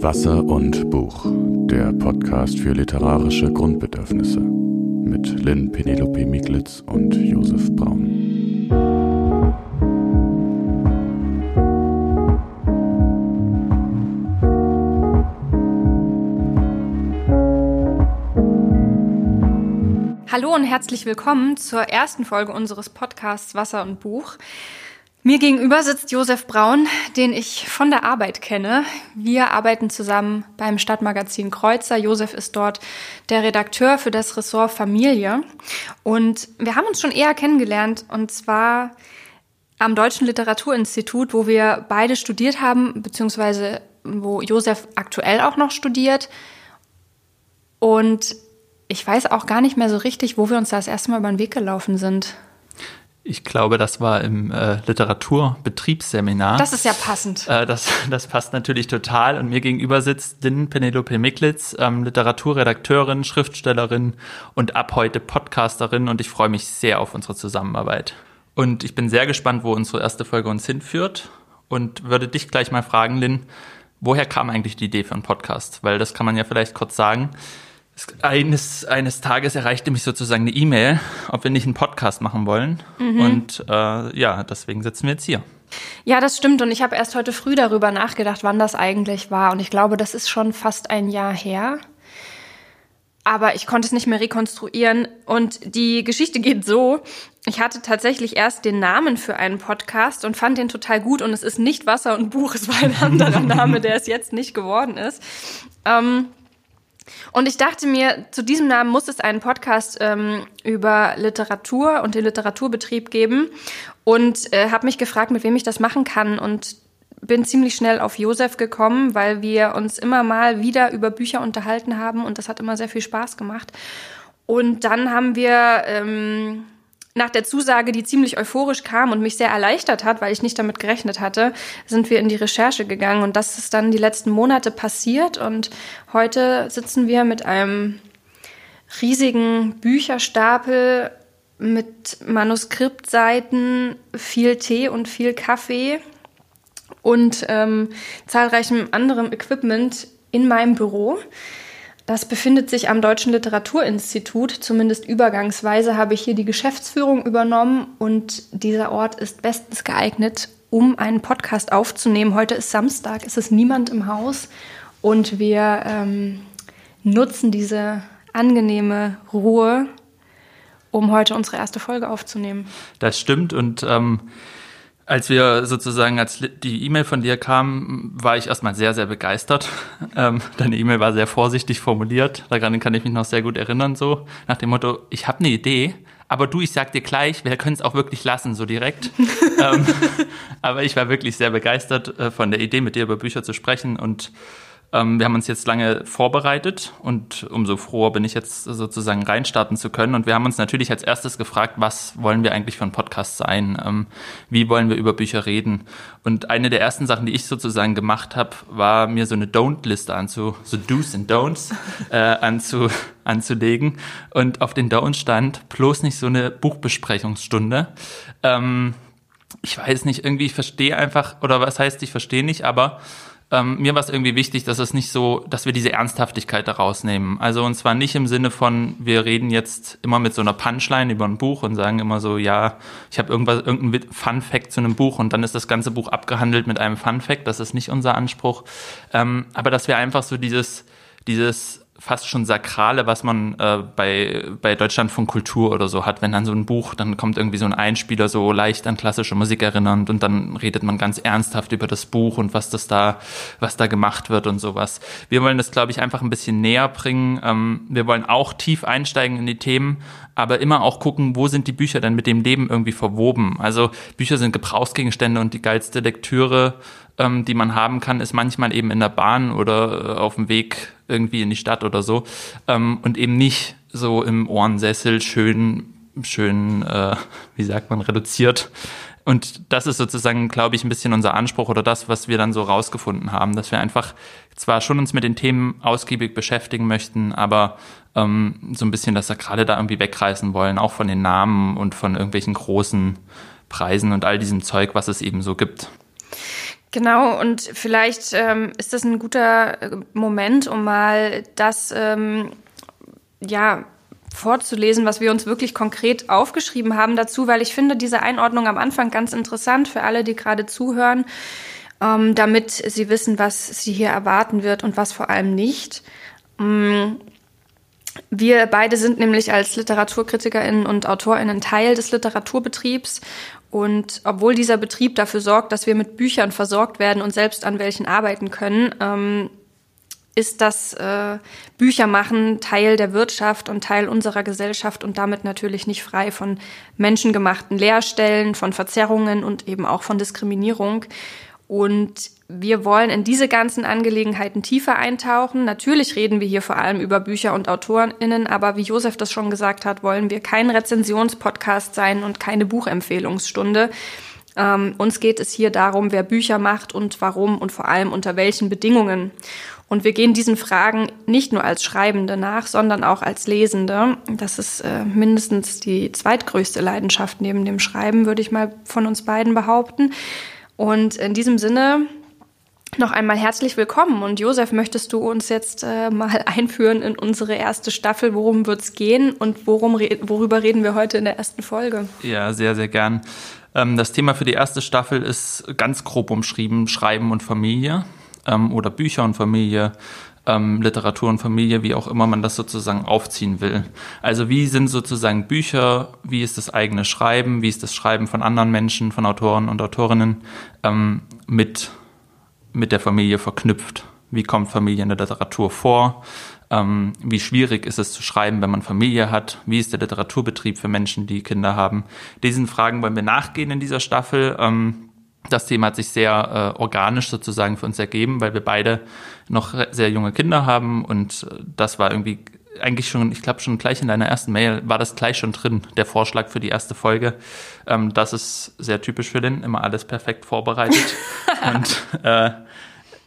Wasser und Buch, der Podcast für literarische Grundbedürfnisse mit Lynn Penelope Miglitz und Josef Braun. Hallo und herzlich willkommen zur ersten Folge unseres Podcasts Wasser und Buch. Mir gegenüber sitzt Josef Braun, den ich von der Arbeit kenne. Wir arbeiten zusammen beim Stadtmagazin Kreuzer. Josef ist dort der Redakteur für das Ressort Familie. Und wir haben uns schon eher kennengelernt, und zwar am Deutschen Literaturinstitut, wo wir beide studiert haben, beziehungsweise wo Josef aktuell auch noch studiert. Und ich weiß auch gar nicht mehr so richtig, wo wir uns da das erste Mal über den Weg gelaufen sind. Ich glaube, das war im äh, Literaturbetriebsseminar. Das ist ja passend. Äh, das, das passt natürlich total. Und mir gegenüber sitzt Din Penelope Miklitz, ähm, Literaturredakteurin, Schriftstellerin und ab heute Podcasterin. Und ich freue mich sehr auf unsere Zusammenarbeit. Und ich bin sehr gespannt, wo unsere erste Folge uns hinführt. Und würde dich gleich mal fragen, Lynn, woher kam eigentlich die Idee für einen Podcast? Weil das kann man ja vielleicht kurz sagen. Eines, eines Tages erreichte mich sozusagen eine E-Mail, ob wir nicht einen Podcast machen wollen. Mhm. Und äh, ja, deswegen sitzen wir jetzt hier. Ja, das stimmt. Und ich habe erst heute früh darüber nachgedacht, wann das eigentlich war. Und ich glaube, das ist schon fast ein Jahr her. Aber ich konnte es nicht mehr rekonstruieren. Und die Geschichte geht so. Ich hatte tatsächlich erst den Namen für einen Podcast und fand den total gut. Und es ist nicht Wasser und Buch, es war ein anderer Name, der es jetzt nicht geworden ist. Ähm, und ich dachte mir, zu diesem Namen muss es einen Podcast ähm, über Literatur und den Literaturbetrieb geben. Und äh, habe mich gefragt, mit wem ich das machen kann. Und bin ziemlich schnell auf Josef gekommen, weil wir uns immer mal wieder über Bücher unterhalten haben. Und das hat immer sehr viel Spaß gemacht. Und dann haben wir ähm, nach der Zusage, die ziemlich euphorisch kam und mich sehr erleichtert hat, weil ich nicht damit gerechnet hatte, sind wir in die Recherche gegangen und das ist dann die letzten Monate passiert und heute sitzen wir mit einem riesigen Bücherstapel mit Manuskriptseiten, viel Tee und viel Kaffee und ähm, zahlreichem anderem Equipment in meinem Büro. Das befindet sich am Deutschen Literaturinstitut. Zumindest übergangsweise habe ich hier die Geschäftsführung übernommen und dieser Ort ist bestens geeignet, um einen Podcast aufzunehmen. Heute ist Samstag, es ist niemand im Haus und wir ähm, nutzen diese angenehme Ruhe, um heute unsere erste Folge aufzunehmen. Das stimmt und ähm, als wir sozusagen, als die E-Mail von dir kam, war ich erstmal sehr, sehr begeistert. Ähm, deine E-Mail war sehr vorsichtig formuliert. Daran kann ich mich noch sehr gut erinnern, so nach dem Motto, ich habe eine Idee, aber du, ich sag dir gleich, wir können es auch wirklich lassen, so direkt. ähm, aber ich war wirklich sehr begeistert äh, von der Idee, mit dir über Bücher zu sprechen und wir haben uns jetzt lange vorbereitet und umso froher bin ich jetzt sozusagen reinstarten zu können. Und wir haben uns natürlich als erstes gefragt, was wollen wir eigentlich für ein Podcast sein? Ähm, wie wollen wir über Bücher reden? Und eine der ersten Sachen, die ich sozusagen gemacht habe, war mir so eine Don't-Liste anzu, so Do's and Don'ts äh, anzu, anzulegen. Und auf den Don'ts stand bloß nicht so eine Buchbesprechungsstunde. Ähm, ich weiß nicht, irgendwie, ich verstehe einfach, oder was heißt, ich verstehe nicht, aber ähm, mir war es irgendwie wichtig, dass es nicht so, dass wir diese Ernsthaftigkeit da rausnehmen. Also und zwar nicht im Sinne von, wir reden jetzt immer mit so einer Punchline über ein Buch und sagen immer so, ja, ich habe irgendwas, irgendein Fun Fact zu einem Buch und dann ist das ganze Buch abgehandelt mit einem Fun Fact. Das ist nicht unser Anspruch. Ähm, aber dass wir einfach so dieses, dieses fast schon Sakrale, was man äh, bei, bei Deutschland von Kultur oder so hat. Wenn dann so ein Buch, dann kommt irgendwie so ein Einspieler so leicht an klassische Musik erinnernd und dann redet man ganz ernsthaft über das Buch und was das da, was da gemacht wird und sowas. Wir wollen das, glaube ich, einfach ein bisschen näher bringen. Ähm, wir wollen auch tief einsteigen in die Themen, aber immer auch gucken, wo sind die Bücher denn mit dem Leben irgendwie verwoben. Also Bücher sind Gebrauchsgegenstände und die geilste Lektüre, ähm, die man haben kann, ist manchmal eben in der Bahn oder äh, auf dem Weg irgendwie in die Stadt oder so ähm, und eben nicht so im Ohrensessel schön, schön, äh, wie sagt man, reduziert. Und das ist sozusagen, glaube ich, ein bisschen unser Anspruch oder das, was wir dann so rausgefunden haben, dass wir einfach zwar schon uns mit den Themen ausgiebig beschäftigen möchten, aber ähm, so ein bisschen das Sakrale da irgendwie wegreißen wollen, auch von den Namen und von irgendwelchen großen Preisen und all diesem Zeug, was es eben so gibt. Genau, und vielleicht ähm, ist das ein guter äh, Moment, um mal das ähm, ja vorzulesen, was wir uns wirklich konkret aufgeschrieben haben dazu, weil ich finde diese Einordnung am Anfang ganz interessant für alle, die gerade zuhören, ähm, damit sie wissen, was sie hier erwarten wird und was vor allem nicht. Ähm, wir beide sind nämlich als LiteraturkritikerInnen und AutorInnen Teil des Literaturbetriebs. Und obwohl dieser Betrieb dafür sorgt, dass wir mit Büchern versorgt werden und selbst an welchen arbeiten können, ähm, ist das äh, Büchermachen Teil der Wirtschaft und Teil unserer Gesellschaft und damit natürlich nicht frei von menschengemachten Leerstellen, von Verzerrungen und eben auch von Diskriminierung. Und wir wollen in diese ganzen Angelegenheiten tiefer eintauchen. Natürlich reden wir hier vor allem über Bücher und AutorInnen, aber wie Josef das schon gesagt hat, wollen wir kein Rezensionspodcast sein und keine Buchempfehlungsstunde. Ähm, uns geht es hier darum, wer Bücher macht und warum und vor allem unter welchen Bedingungen. Und wir gehen diesen Fragen nicht nur als Schreibende nach, sondern auch als Lesende. Das ist äh, mindestens die zweitgrößte Leidenschaft neben dem Schreiben, würde ich mal von uns beiden behaupten. Und in diesem Sinne noch einmal herzlich willkommen. Und Josef, möchtest du uns jetzt äh, mal einführen in unsere erste Staffel? Worum wird es gehen und worum re worüber reden wir heute in der ersten Folge? Ja, sehr, sehr gern. Ähm, das Thema für die erste Staffel ist ganz grob umschrieben: Schreiben und Familie ähm, oder Bücher und Familie. Ähm, Literatur und Familie, wie auch immer man das sozusagen aufziehen will. Also wie sind sozusagen Bücher, wie ist das eigene Schreiben, wie ist das Schreiben von anderen Menschen, von Autoren und Autorinnen ähm, mit mit der Familie verknüpft. Wie kommt Familie in der Literatur vor? Ähm, wie schwierig ist es zu schreiben, wenn man Familie hat? Wie ist der Literaturbetrieb für Menschen, die Kinder haben? Diesen Fragen wollen wir nachgehen in dieser Staffel. Ähm, das Thema hat sich sehr äh, organisch sozusagen für uns ergeben, weil wir beide noch sehr junge Kinder haben und äh, das war irgendwie eigentlich schon, ich glaube schon gleich in deiner ersten Mail war das gleich schon drin, der Vorschlag für die erste Folge. Ähm, das ist sehr typisch für den, immer alles perfekt vorbereitet. und äh,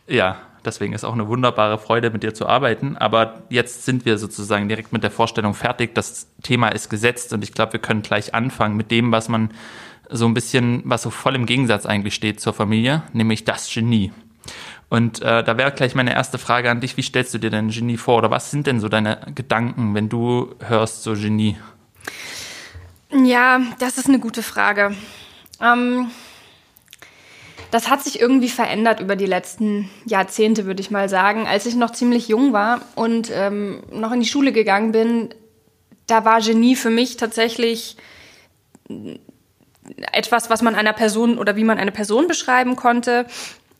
ja, deswegen ist auch eine wunderbare Freude, mit dir zu arbeiten. Aber jetzt sind wir sozusagen direkt mit der Vorstellung fertig. Das Thema ist gesetzt und ich glaube, wir können gleich anfangen mit dem, was man so ein bisschen, was so voll im Gegensatz eigentlich steht zur Familie, nämlich das Genie. Und äh, da wäre gleich meine erste Frage an dich. Wie stellst du dir denn Genie vor? Oder was sind denn so deine Gedanken, wenn du hörst so Genie? Ja, das ist eine gute Frage. Ähm, das hat sich irgendwie verändert über die letzten Jahrzehnte, würde ich mal sagen. Als ich noch ziemlich jung war und ähm, noch in die Schule gegangen bin, da war Genie für mich tatsächlich etwas, was man einer Person oder wie man eine Person beschreiben konnte.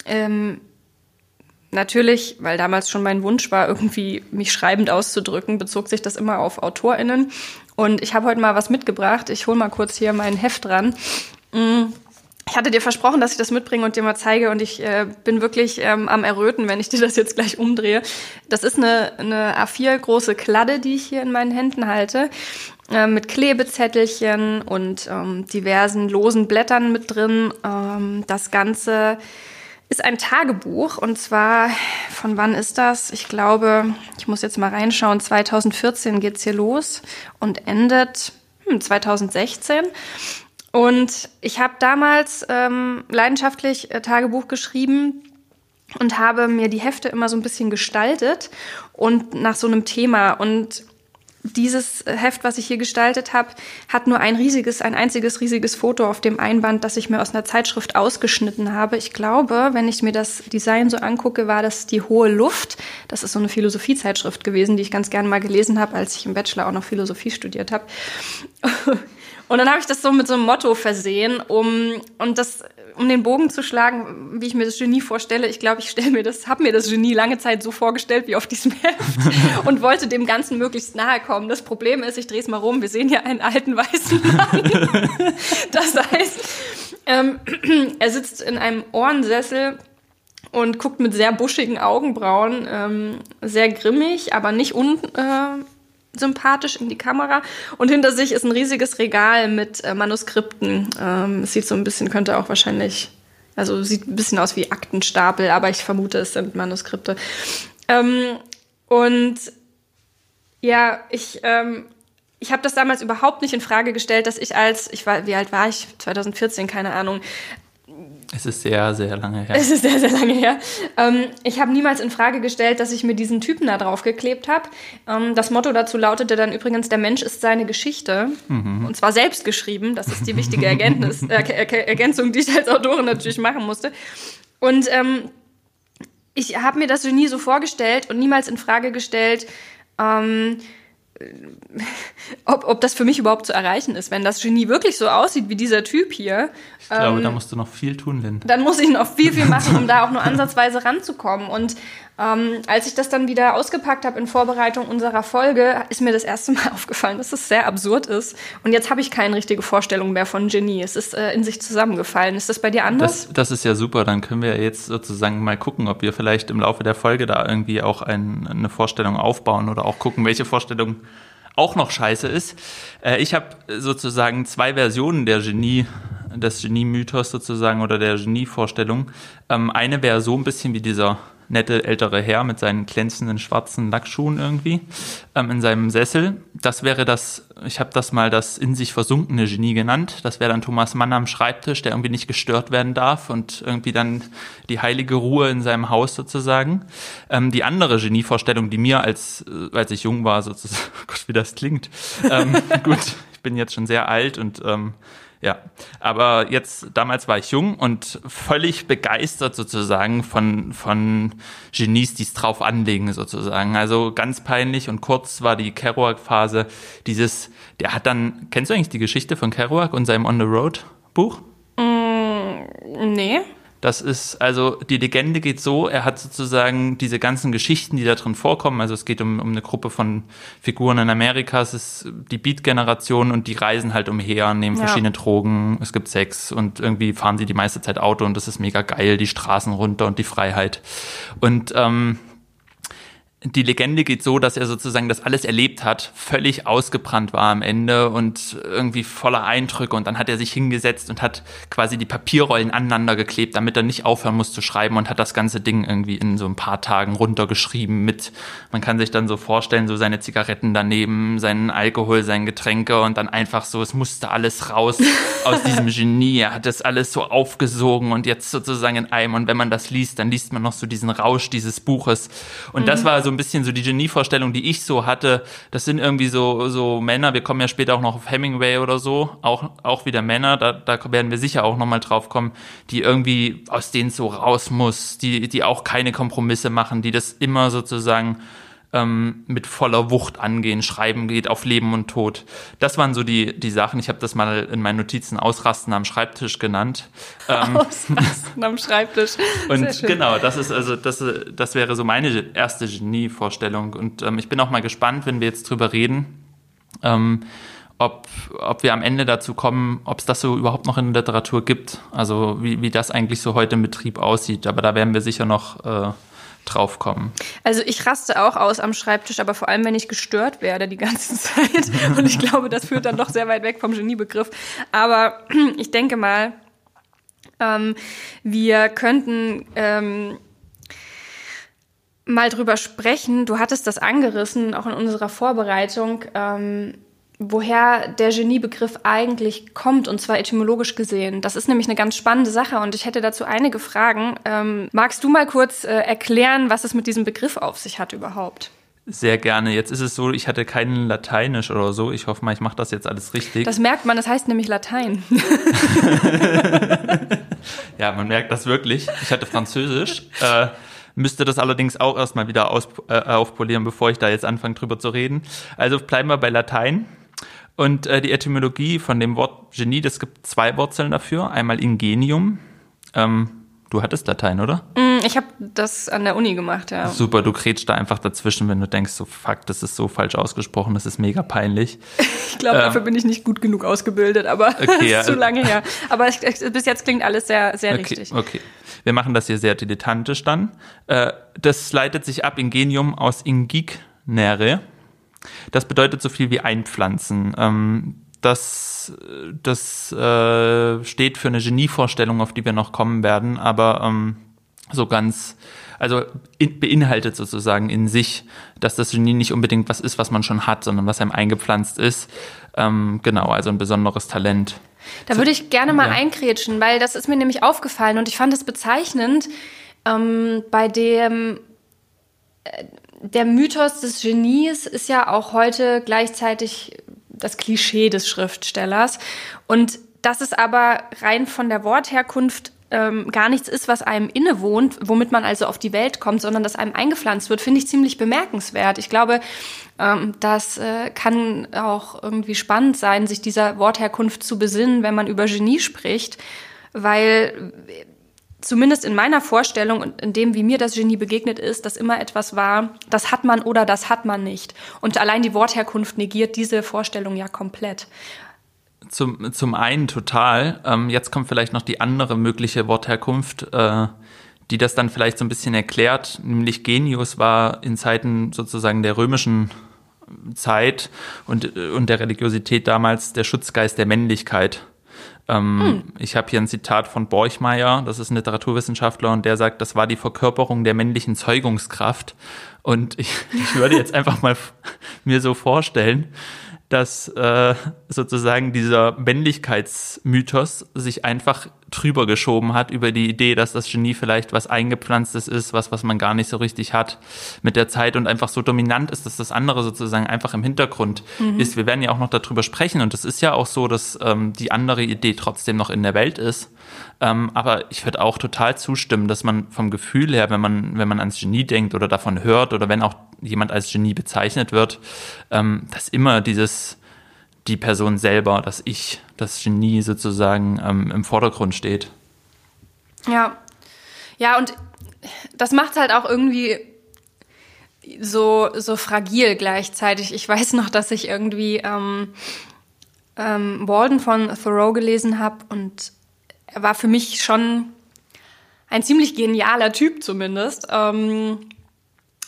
Ähm, natürlich, weil damals schon mein Wunsch war, irgendwie mich schreibend auszudrücken, bezog sich das immer auf AutorInnen. Und ich habe heute mal was mitgebracht. Ich hole mal kurz hier mein Heft dran. Mm. Ich hatte dir versprochen, dass ich das mitbringe und dir mal zeige und ich äh, bin wirklich ähm, am Erröten, wenn ich dir das jetzt gleich umdrehe. Das ist eine, eine A4 große Kladde, die ich hier in meinen Händen halte, äh, mit Klebezettelchen und ähm, diversen losen Blättern mit drin. Ähm, das Ganze ist ein Tagebuch und zwar von wann ist das? Ich glaube, ich muss jetzt mal reinschauen. 2014 geht's hier los und endet hm, 2016. Und ich habe damals ähm, leidenschaftlich äh, Tagebuch geschrieben und habe mir die Hefte immer so ein bisschen gestaltet und nach so einem Thema und dieses Heft, was ich hier gestaltet habe, hat nur ein riesiges, ein einziges riesiges Foto auf dem Einband, das ich mir aus einer Zeitschrift ausgeschnitten habe. Ich glaube, wenn ich mir das Design so angucke, war das die hohe Luft. Das ist so eine Philosophiezeitschrift gewesen, die ich ganz gerne mal gelesen habe, als ich im Bachelor auch noch Philosophie studiert habe. Und dann habe ich das so mit so einem Motto versehen, um und das um den Bogen zu schlagen, wie ich mir das Genie vorstelle. Ich glaube, ich stelle mir das, habe mir das Genie lange Zeit so vorgestellt wie auf diesem Heft und wollte dem Ganzen möglichst nahe kommen. Das Problem ist, ich drehe es mal rum. Wir sehen hier einen alten weißen Mann. Das heißt, ähm, er sitzt in einem Ohrensessel und guckt mit sehr buschigen Augenbrauen, ähm, sehr grimmig, aber nicht un, äh, sympathisch in die Kamera. Und hinter sich ist ein riesiges Regal mit äh, Manuskripten. Ähm, es sieht so ein bisschen, könnte auch wahrscheinlich, also sieht ein bisschen aus wie Aktenstapel, aber ich vermute, es sind Manuskripte. Ähm, und ja, ich, ähm, ich habe das damals überhaupt nicht in Frage gestellt, dass ich als, ich war, wie alt war ich? 2014, keine Ahnung, Es ist sehr, sehr lange her. Es ist sehr, sehr lange her. Ähm, ich habe niemals in Frage gestellt, dass ich mir diesen Typen da drauf geklebt habe. Ähm, das Motto dazu lautete dann übrigens, der Mensch ist seine Geschichte. Mhm. Und zwar selbst geschrieben. Das ist die wichtige Erkenntnis, äh, Ergänzung, die ich als Autorin natürlich machen musste. Und ähm, ich habe mir das Genie so vorgestellt und niemals in Frage gestellt, ähm, ob, ob das für mich überhaupt zu erreichen ist. Wenn das Genie wirklich so aussieht wie dieser Typ hier. Ich glaube, ähm, da musst du noch viel tun, Lynn. Dann muss ich noch viel, viel machen, um da auch nur ansatzweise ranzukommen. Und ähm, als ich das dann wieder ausgepackt habe in Vorbereitung unserer Folge, ist mir das erste Mal aufgefallen, dass es sehr absurd ist. Und jetzt habe ich keine richtige Vorstellung mehr von Genie. Es ist äh, in sich zusammengefallen. Ist das bei dir anders? Das, das ist ja super. Dann können wir jetzt sozusagen mal gucken, ob wir vielleicht im Laufe der Folge da irgendwie auch ein, eine Vorstellung aufbauen oder auch gucken, welche Vorstellung auch noch scheiße ist. Äh, ich habe sozusagen zwei Versionen der Genie, des Genie-Mythos sozusagen oder der Genie-Vorstellung. Ähm, eine wäre so ein bisschen wie dieser nette ältere Herr mit seinen glänzenden schwarzen Lackschuhen irgendwie ähm, in seinem Sessel. Das wäre das, ich habe das mal das in sich versunkene Genie genannt. Das wäre dann Thomas Mann am Schreibtisch, der irgendwie nicht gestört werden darf und irgendwie dann die heilige Ruhe in seinem Haus sozusagen. Ähm, die andere Genievorstellung, die mir als, äh, als ich jung war sozusagen, Gott, wie das klingt. Ähm, gut, ich bin jetzt schon sehr alt und ähm, ja, aber jetzt, damals war ich jung und völlig begeistert sozusagen von, von Genies, die es drauf anlegen sozusagen. Also ganz peinlich und kurz war die Kerouac-Phase. Dieses, der hat dann, kennst du eigentlich die Geschichte von Kerouac und seinem On the Road Buch? Mm, nee. Das ist, also die Legende geht so, er hat sozusagen diese ganzen Geschichten, die da drin vorkommen, also es geht um, um eine Gruppe von Figuren in Amerika, es ist die Beat-Generation und die reisen halt umher, nehmen ja. verschiedene Drogen, es gibt Sex und irgendwie fahren sie die meiste Zeit Auto und das ist mega geil, die Straßen runter und die Freiheit. Und ähm, die Legende geht so, dass er sozusagen das alles erlebt hat, völlig ausgebrannt war am Ende und irgendwie voller Eindrücke und dann hat er sich hingesetzt und hat quasi die Papierrollen aneinander geklebt, damit er nicht aufhören muss zu schreiben und hat das ganze Ding irgendwie in so ein paar Tagen runtergeschrieben mit, man kann sich dann so vorstellen, so seine Zigaretten daneben, seinen Alkohol, seine Getränke und dann einfach so, es musste alles raus aus diesem Genie, er hat das alles so aufgesogen und jetzt sozusagen in einem und wenn man das liest, dann liest man noch so diesen Rausch dieses Buches und mhm. das war so ein bisschen so die Genievorstellung, die ich so hatte. Das sind irgendwie so, so Männer, wir kommen ja später auch noch auf Hemingway oder so, auch, auch wieder Männer, da, da werden wir sicher auch nochmal drauf kommen, die irgendwie aus denen so raus muss, die, die auch keine Kompromisse machen, die das immer sozusagen ähm, mit voller Wucht angehen, schreiben geht auf Leben und Tod. Das waren so die, die Sachen. Ich habe das mal in meinen Notizen Ausrasten am Schreibtisch genannt. Ähm, Ausrasten am Schreibtisch. und genau, das ist also das, das wäre so meine erste Genie-Vorstellung. Und ähm, ich bin auch mal gespannt, wenn wir jetzt drüber reden. Ähm, ob, ob wir am Ende dazu kommen, ob es das so überhaupt noch in der Literatur gibt. Also wie, wie das eigentlich so heute im Betrieb aussieht. Aber da werden wir sicher noch äh, drauf kommen. Also ich raste auch aus am Schreibtisch, aber vor allem, wenn ich gestört werde die ganze Zeit. Und ich glaube, das führt dann doch sehr weit weg vom Geniebegriff. Aber ich denke mal, ähm, wir könnten ähm, mal drüber sprechen. Du hattest das angerissen, auch in unserer Vorbereitung. Ähm, woher der Geniebegriff eigentlich kommt, und zwar etymologisch gesehen. Das ist nämlich eine ganz spannende Sache und ich hätte dazu einige Fragen. Ähm, magst du mal kurz äh, erklären, was es mit diesem Begriff auf sich hat überhaupt? Sehr gerne. Jetzt ist es so, ich hatte keinen Lateinisch oder so. Ich hoffe mal, ich mache das jetzt alles richtig. Das merkt man, das heißt nämlich Latein. ja, man merkt das wirklich. Ich hatte Französisch. Äh, müsste das allerdings auch erstmal wieder aus, äh, aufpolieren, bevor ich da jetzt anfange drüber zu reden. Also bleiben wir bei Latein. Und äh, die Etymologie von dem Wort Genie, das gibt zwei Wurzeln dafür. Einmal Ingenium. Ähm, du hattest Latein, oder? Mm, ich habe das an der Uni gemacht, ja. Super, du kretschst da einfach dazwischen, wenn du denkst, so fuck, das ist so falsch ausgesprochen, das ist mega peinlich. ich glaube, ähm, dafür bin ich nicht gut genug ausgebildet, aber okay, ist zu lange her. Aber ich, bis jetzt klingt alles sehr, sehr okay, richtig. Okay, wir machen das hier sehr dilettantisch dann. Äh, das leitet sich ab Ingenium aus Ingignere das bedeutet so viel wie einpflanzen. Ähm, das das äh, steht für eine Genievorstellung, auf die wir noch kommen werden, aber ähm, so ganz, also in, beinhaltet sozusagen in sich, dass das Genie nicht unbedingt was ist, was man schon hat, sondern was einem eingepflanzt ist. Ähm, genau, also ein besonderes Talent. Da würde ich gerne mal ja. einkrätschen, weil das ist mir nämlich aufgefallen und ich fand es bezeichnend, ähm, bei dem äh, der Mythos des Genies ist ja auch heute gleichzeitig das Klischee des Schriftstellers. Und das ist aber rein von der Wortherkunft ähm, gar nichts ist, was einem innewohnt, womit man also auf die Welt kommt, sondern das einem eingepflanzt wird, finde ich ziemlich bemerkenswert. Ich glaube, ähm, das äh, kann auch irgendwie spannend sein, sich dieser Wortherkunft zu besinnen, wenn man über Genie spricht, weil zumindest in meiner Vorstellung und in dem, wie mir das Genie begegnet ist, das immer etwas war, das hat man oder das hat man nicht. Und allein die Wortherkunft negiert diese Vorstellung ja komplett. Zum, zum einen total. Ähm, jetzt kommt vielleicht noch die andere mögliche Wortherkunft, äh, die das dann vielleicht so ein bisschen erklärt. Nämlich Genius war in Zeiten sozusagen der römischen Zeit und, und der Religiosität damals der Schutzgeist der Männlichkeit. Ähm, hm. Ich habe hier ein Zitat von Borchmeier, das ist ein Literaturwissenschaftler, und der sagt, das war die Verkörperung der männlichen Zeugungskraft. Und ich, ich würde jetzt einfach mal mir so vorstellen, dass äh, sozusagen dieser Männlichkeitsmythos sich einfach drüber geschoben hat über die Idee, dass das Genie vielleicht was eingepflanztes ist, was was man gar nicht so richtig hat mit der Zeit und einfach so dominant ist, dass das andere sozusagen einfach im Hintergrund mhm. ist. Wir werden ja auch noch darüber sprechen und es ist ja auch so, dass ähm, die andere Idee trotzdem noch in der Welt ist. Ähm, aber ich würde auch total zustimmen, dass man vom Gefühl her, wenn man wenn man ans Genie denkt oder davon hört oder wenn auch jemand als Genie bezeichnet wird, ähm, dass immer dieses die Person selber, dass ich, das Genie sozusagen ähm, im Vordergrund steht. Ja. Ja, und das macht halt auch irgendwie so, so fragil gleichzeitig. Ich weiß noch, dass ich irgendwie ähm, ähm, Walden von Thoreau gelesen habe und er war für mich schon ein ziemlich genialer Typ zumindest. Ähm,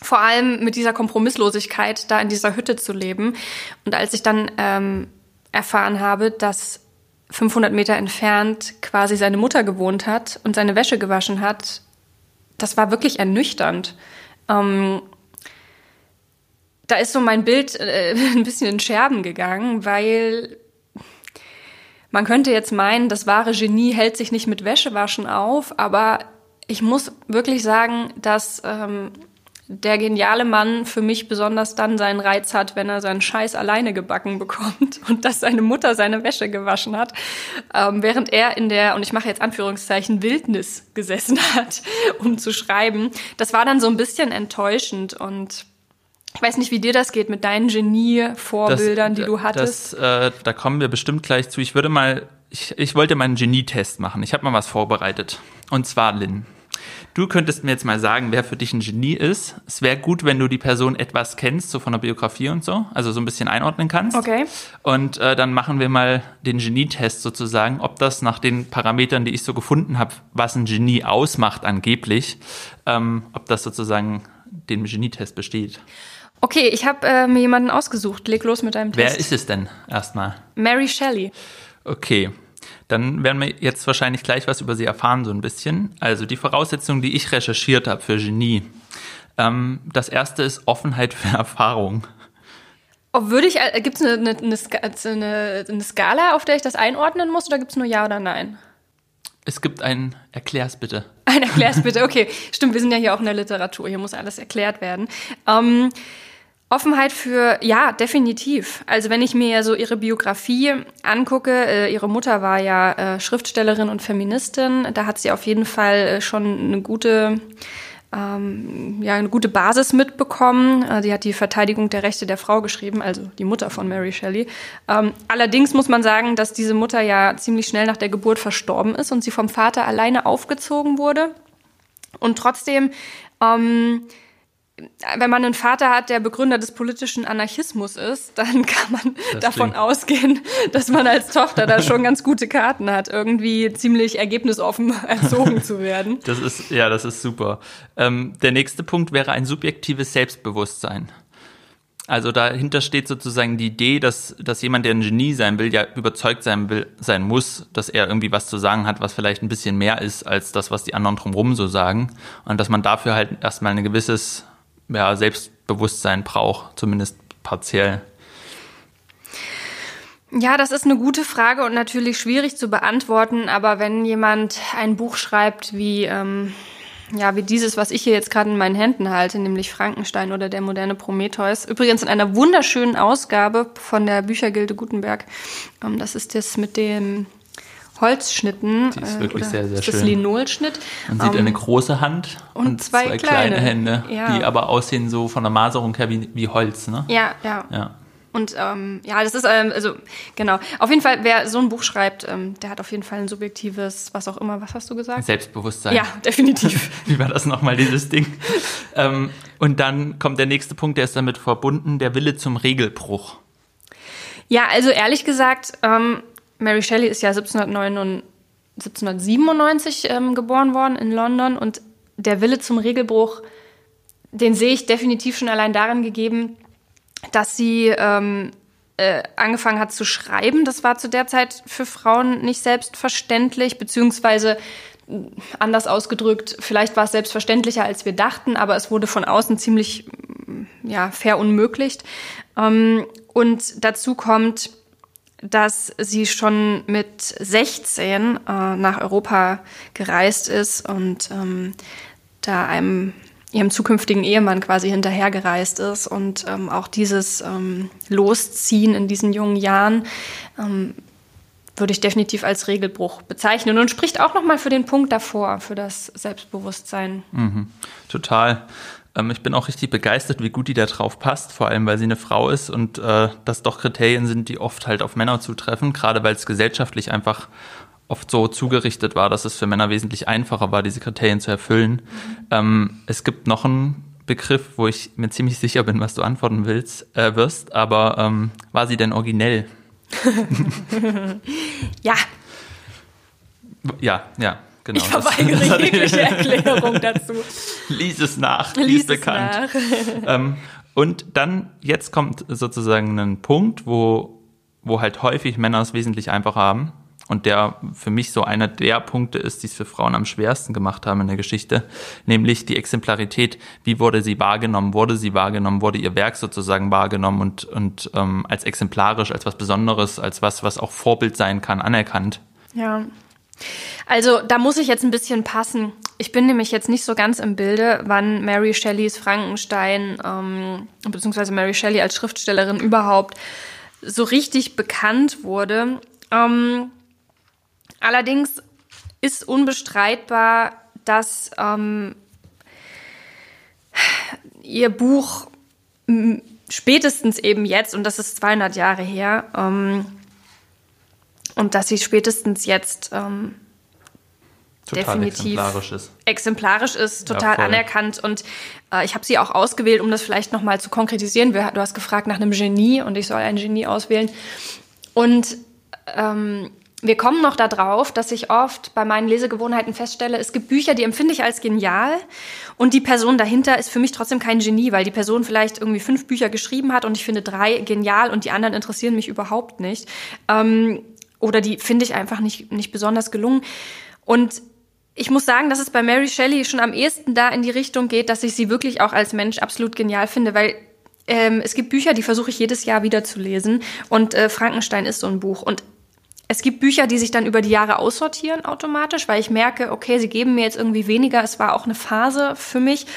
vor allem mit dieser Kompromisslosigkeit da in dieser Hütte zu leben. Und als ich dann ähm, erfahren habe, dass 500 Meter entfernt quasi seine Mutter gewohnt hat und seine Wäsche gewaschen hat, das war wirklich ernüchternd. Ähm, da ist so mein Bild äh, ein bisschen in Scherben gegangen, weil man könnte jetzt meinen, das wahre Genie hält sich nicht mit Wäschewaschen auf, aber ich muss wirklich sagen, dass ähm, der geniale Mann für mich besonders dann seinen Reiz hat, wenn er seinen Scheiß alleine gebacken bekommt und dass seine Mutter seine Wäsche gewaschen hat, ähm, während er in der, und ich mache jetzt Anführungszeichen, Wildnis gesessen hat, um zu schreiben. Das war dann so ein bisschen enttäuschend und ich weiß nicht, wie dir das geht mit deinen Genie-Vorbildern, die du hattest. Das, äh, da kommen wir bestimmt gleich zu. Ich würde mal, ich, ich wollte mal einen Genie-Test machen. Ich habe mal was vorbereitet. Und zwar, Lynn, Du könntest mir jetzt mal sagen, wer für dich ein Genie ist. Es wäre gut, wenn du die Person etwas kennst, so von der Biografie und so, also so ein bisschen einordnen kannst. Okay. Und äh, dann machen wir mal den Genietest sozusagen, ob das nach den Parametern, die ich so gefunden habe, was ein Genie ausmacht angeblich, ähm, ob das sozusagen den Genietest besteht. Okay, ich habe äh, mir jemanden ausgesucht. Leg los mit deinem Test. Wer ist es denn erstmal? Mary Shelley. Okay, dann werden wir jetzt wahrscheinlich gleich was über sie erfahren, so ein bisschen. Also die Voraussetzungen, die ich recherchiert habe für Genie. Ähm, das erste ist Offenheit für Erfahrung. Oh, würde ich, äh, gibt es eine, eine, eine, eine, Skala, auf der ich das einordnen muss, oder gibt es nur Ja oder Nein? Es gibt ein Erklär's bitte. Ein Erklär's bitte, okay. Stimmt, wir sind ja hier auch in der Literatur, hier muss alles erklärt werden. Ähm, Offenheit für, ja, definitiv. Also wenn ich mir ja so ihre Biografie angucke, äh, ihre Mutter war ja äh, Schriftstellerin und Feministin, da hat sie auf jeden Fall äh, schon eine gute, ähm, ja, eine gute Basis mitbekommen. Äh, sie hat die Verteidigung der Rechte der Frau geschrieben, also die Mutter von Mary Shelley. Ähm, allerdings muss man sagen, dass diese Mutter ja ziemlich schnell nach der Geburt verstorben ist und sie vom Vater alleine aufgezogen wurde. Und trotzdem ähm, wenn man einen Vater hat, der Begründer des politischen Anarchismus ist, dann kann man das davon klingt. ausgehen, dass man als Tochter da schon ganz gute Karten hat, irgendwie ziemlich ergebnisoffen erzogen zu werden. Das ist, ja, das ist super. Ähm, der nächste Punkt wäre ein subjektives Selbstbewusstsein. Also dahinter steht sozusagen die Idee, dass, dass jemand, der ein Genie sein will, ja überzeugt sein will, sein muss, dass er irgendwie was zu sagen hat, was vielleicht ein bisschen mehr ist als das, was die anderen drumherum so sagen. Und dass man dafür halt erstmal ein gewisses ja, Selbstbewusstsein braucht, zumindest partiell. Ja, das ist eine gute Frage und natürlich schwierig zu beantworten. Aber wenn jemand ein Buch schreibt wie, ähm, ja, wie dieses, was ich hier jetzt gerade in meinen Händen halte, nämlich Frankenstein oder der moderne Prometheus, übrigens in einer wunderschönen Ausgabe von der Büchergilde Gutenberg. Ähm, das ist das mit dem Holzschnitten. Die ist wirklich äh, sehr, sehr ist schön. Das Linolschnitt. Man sieht Ähm, eine große Hand und und, zwei zwei, kleine. kleine, Hände, Ja. die aber aussehen so von der Maserung her wie, wie Holz, ne? Ja, ja. Ja. Und ähm, ja, das ist, ähm, also genau. Auf jeden Fall, wer so ein Buch schreibt, ähm, der hat auf jeden Fall ein subjektives, was auch immer, was hast du gesagt? Selbstbewusstsein. Ja, definitiv. Wie war das nochmal, dieses Ding? ähm, und dann kommt der nächste Punkt, der ist damit verbunden, der Wille zum Regelbruch. Ja, also ehrlich gesagt, ähm, Mary Shelley ist ja 1799, 1797 ähm, geboren worden in London und der Wille zum Regelbruch, den sehe ich definitiv schon allein darin gegeben, dass sie ähm, äh, angefangen hat zu schreiben. Das war zu der Zeit für Frauen nicht selbstverständlich, beziehungsweise äh, anders ausgedrückt, vielleicht war es selbstverständlicher, als wir dachten, aber es wurde von außen ziemlich ja, verunmöglicht. Ähm, und dazu kommt, dass sie schon mit 16 äh, nach Europa gereist ist und ähm, da einem ihrem zukünftigen Ehemann quasi hinterhergereist ist und ähm, auch dieses ähm, Losziehen in diesen jungen Jahren ähm, würde ich definitiv als Regelbruch bezeichnen und spricht auch nochmal für den Punkt davor, für das Selbstbewusstsein. Total. Ähm, ich bin auch richtig begeistert, wie gut die da drauf passt, vor allem weil sie eine Frau ist und äh, das doch Kriterien sind, die oft halt auf Männer zutreffen, gerade weil es gesellschaftlich einfach oft so zugerichtet war, dass es für Männer wesentlich einfacher war, diese Kriterien zu erfüllen. Ähm, es gibt noch einen Begriff, wo ich mir ziemlich sicher bin, was du antworten willst, äh, wirst, aber ähm, war sie denn originell? Ja, Ja, ja, genau. ich Das- verweigere jegliche Erklärung dazu. Lies es nach, Lies ist es bekannt. nach. ähm, und dann, jetzt kommt sozusagen ein Punkt, wo, wo halt häufig Männer es wesentlich einfacher haben. Und der für mich so einer der Punkte ist, die es für Frauen am schwersten gemacht haben in der Geschichte, nämlich die Exemplarität. Wie wurde sie wahrgenommen? Wurde sie wahrgenommen? Wurde ihr Werk sozusagen wahrgenommen und, und ähm, als exemplarisch, als was Besonderes, als was, was auch Vorbild sein kann, anerkannt? Ja. Also da muss ich jetzt ein bisschen passen. Ich bin nämlich jetzt nicht so ganz im Bilde, wann Mary Shelleys Frankenstein, ähm, beziehungsweise Mary Shelley als Schriftstellerin überhaupt so richtig bekannt wurde. Ähm, allerdings ist unbestreitbar, dass ähm, ihr Buch spätestens eben jetzt, und das ist 200 Jahre her, ähm, und dass sie spätestens jetzt ähm, Definitiv. exemplarisch ist. exemplarisch ist, total voll. anerkannt. Und äh, ich habe sie auch ausgewählt, um das vielleicht nochmal zu konkretisieren. Wir, du hast gefragt nach einem Genie und ich soll ein Genie auswählen. Und ähm, wir kommen noch darauf, dass ich oft bei meinen Lesegewohnheiten feststelle, es gibt Bücher, die empfinde ich als genial und die Person dahinter ist für mich trotzdem kein Genie, weil die Person vielleicht irgendwie fünf Bücher geschrieben hat und ich finde drei genial und die anderen interessieren mich überhaupt nicht. Ähm, oder die finde ich einfach nicht, nicht besonders gelungen. Und ich muss sagen, dass es bei Mary Shelley schon am ehesten da in die Richtung geht, dass ich sie wirklich auch als Mensch absolut genial finde, weil ähm, es gibt Bücher, die versuche ich jedes Jahr wieder zu lesen und äh, Frankenstein ist so ein Buch und es gibt Bücher, die sich dann über die Jahre aussortieren automatisch, weil ich merke, okay, sie geben mir jetzt irgendwie weniger. Es war auch eine Phase für mich.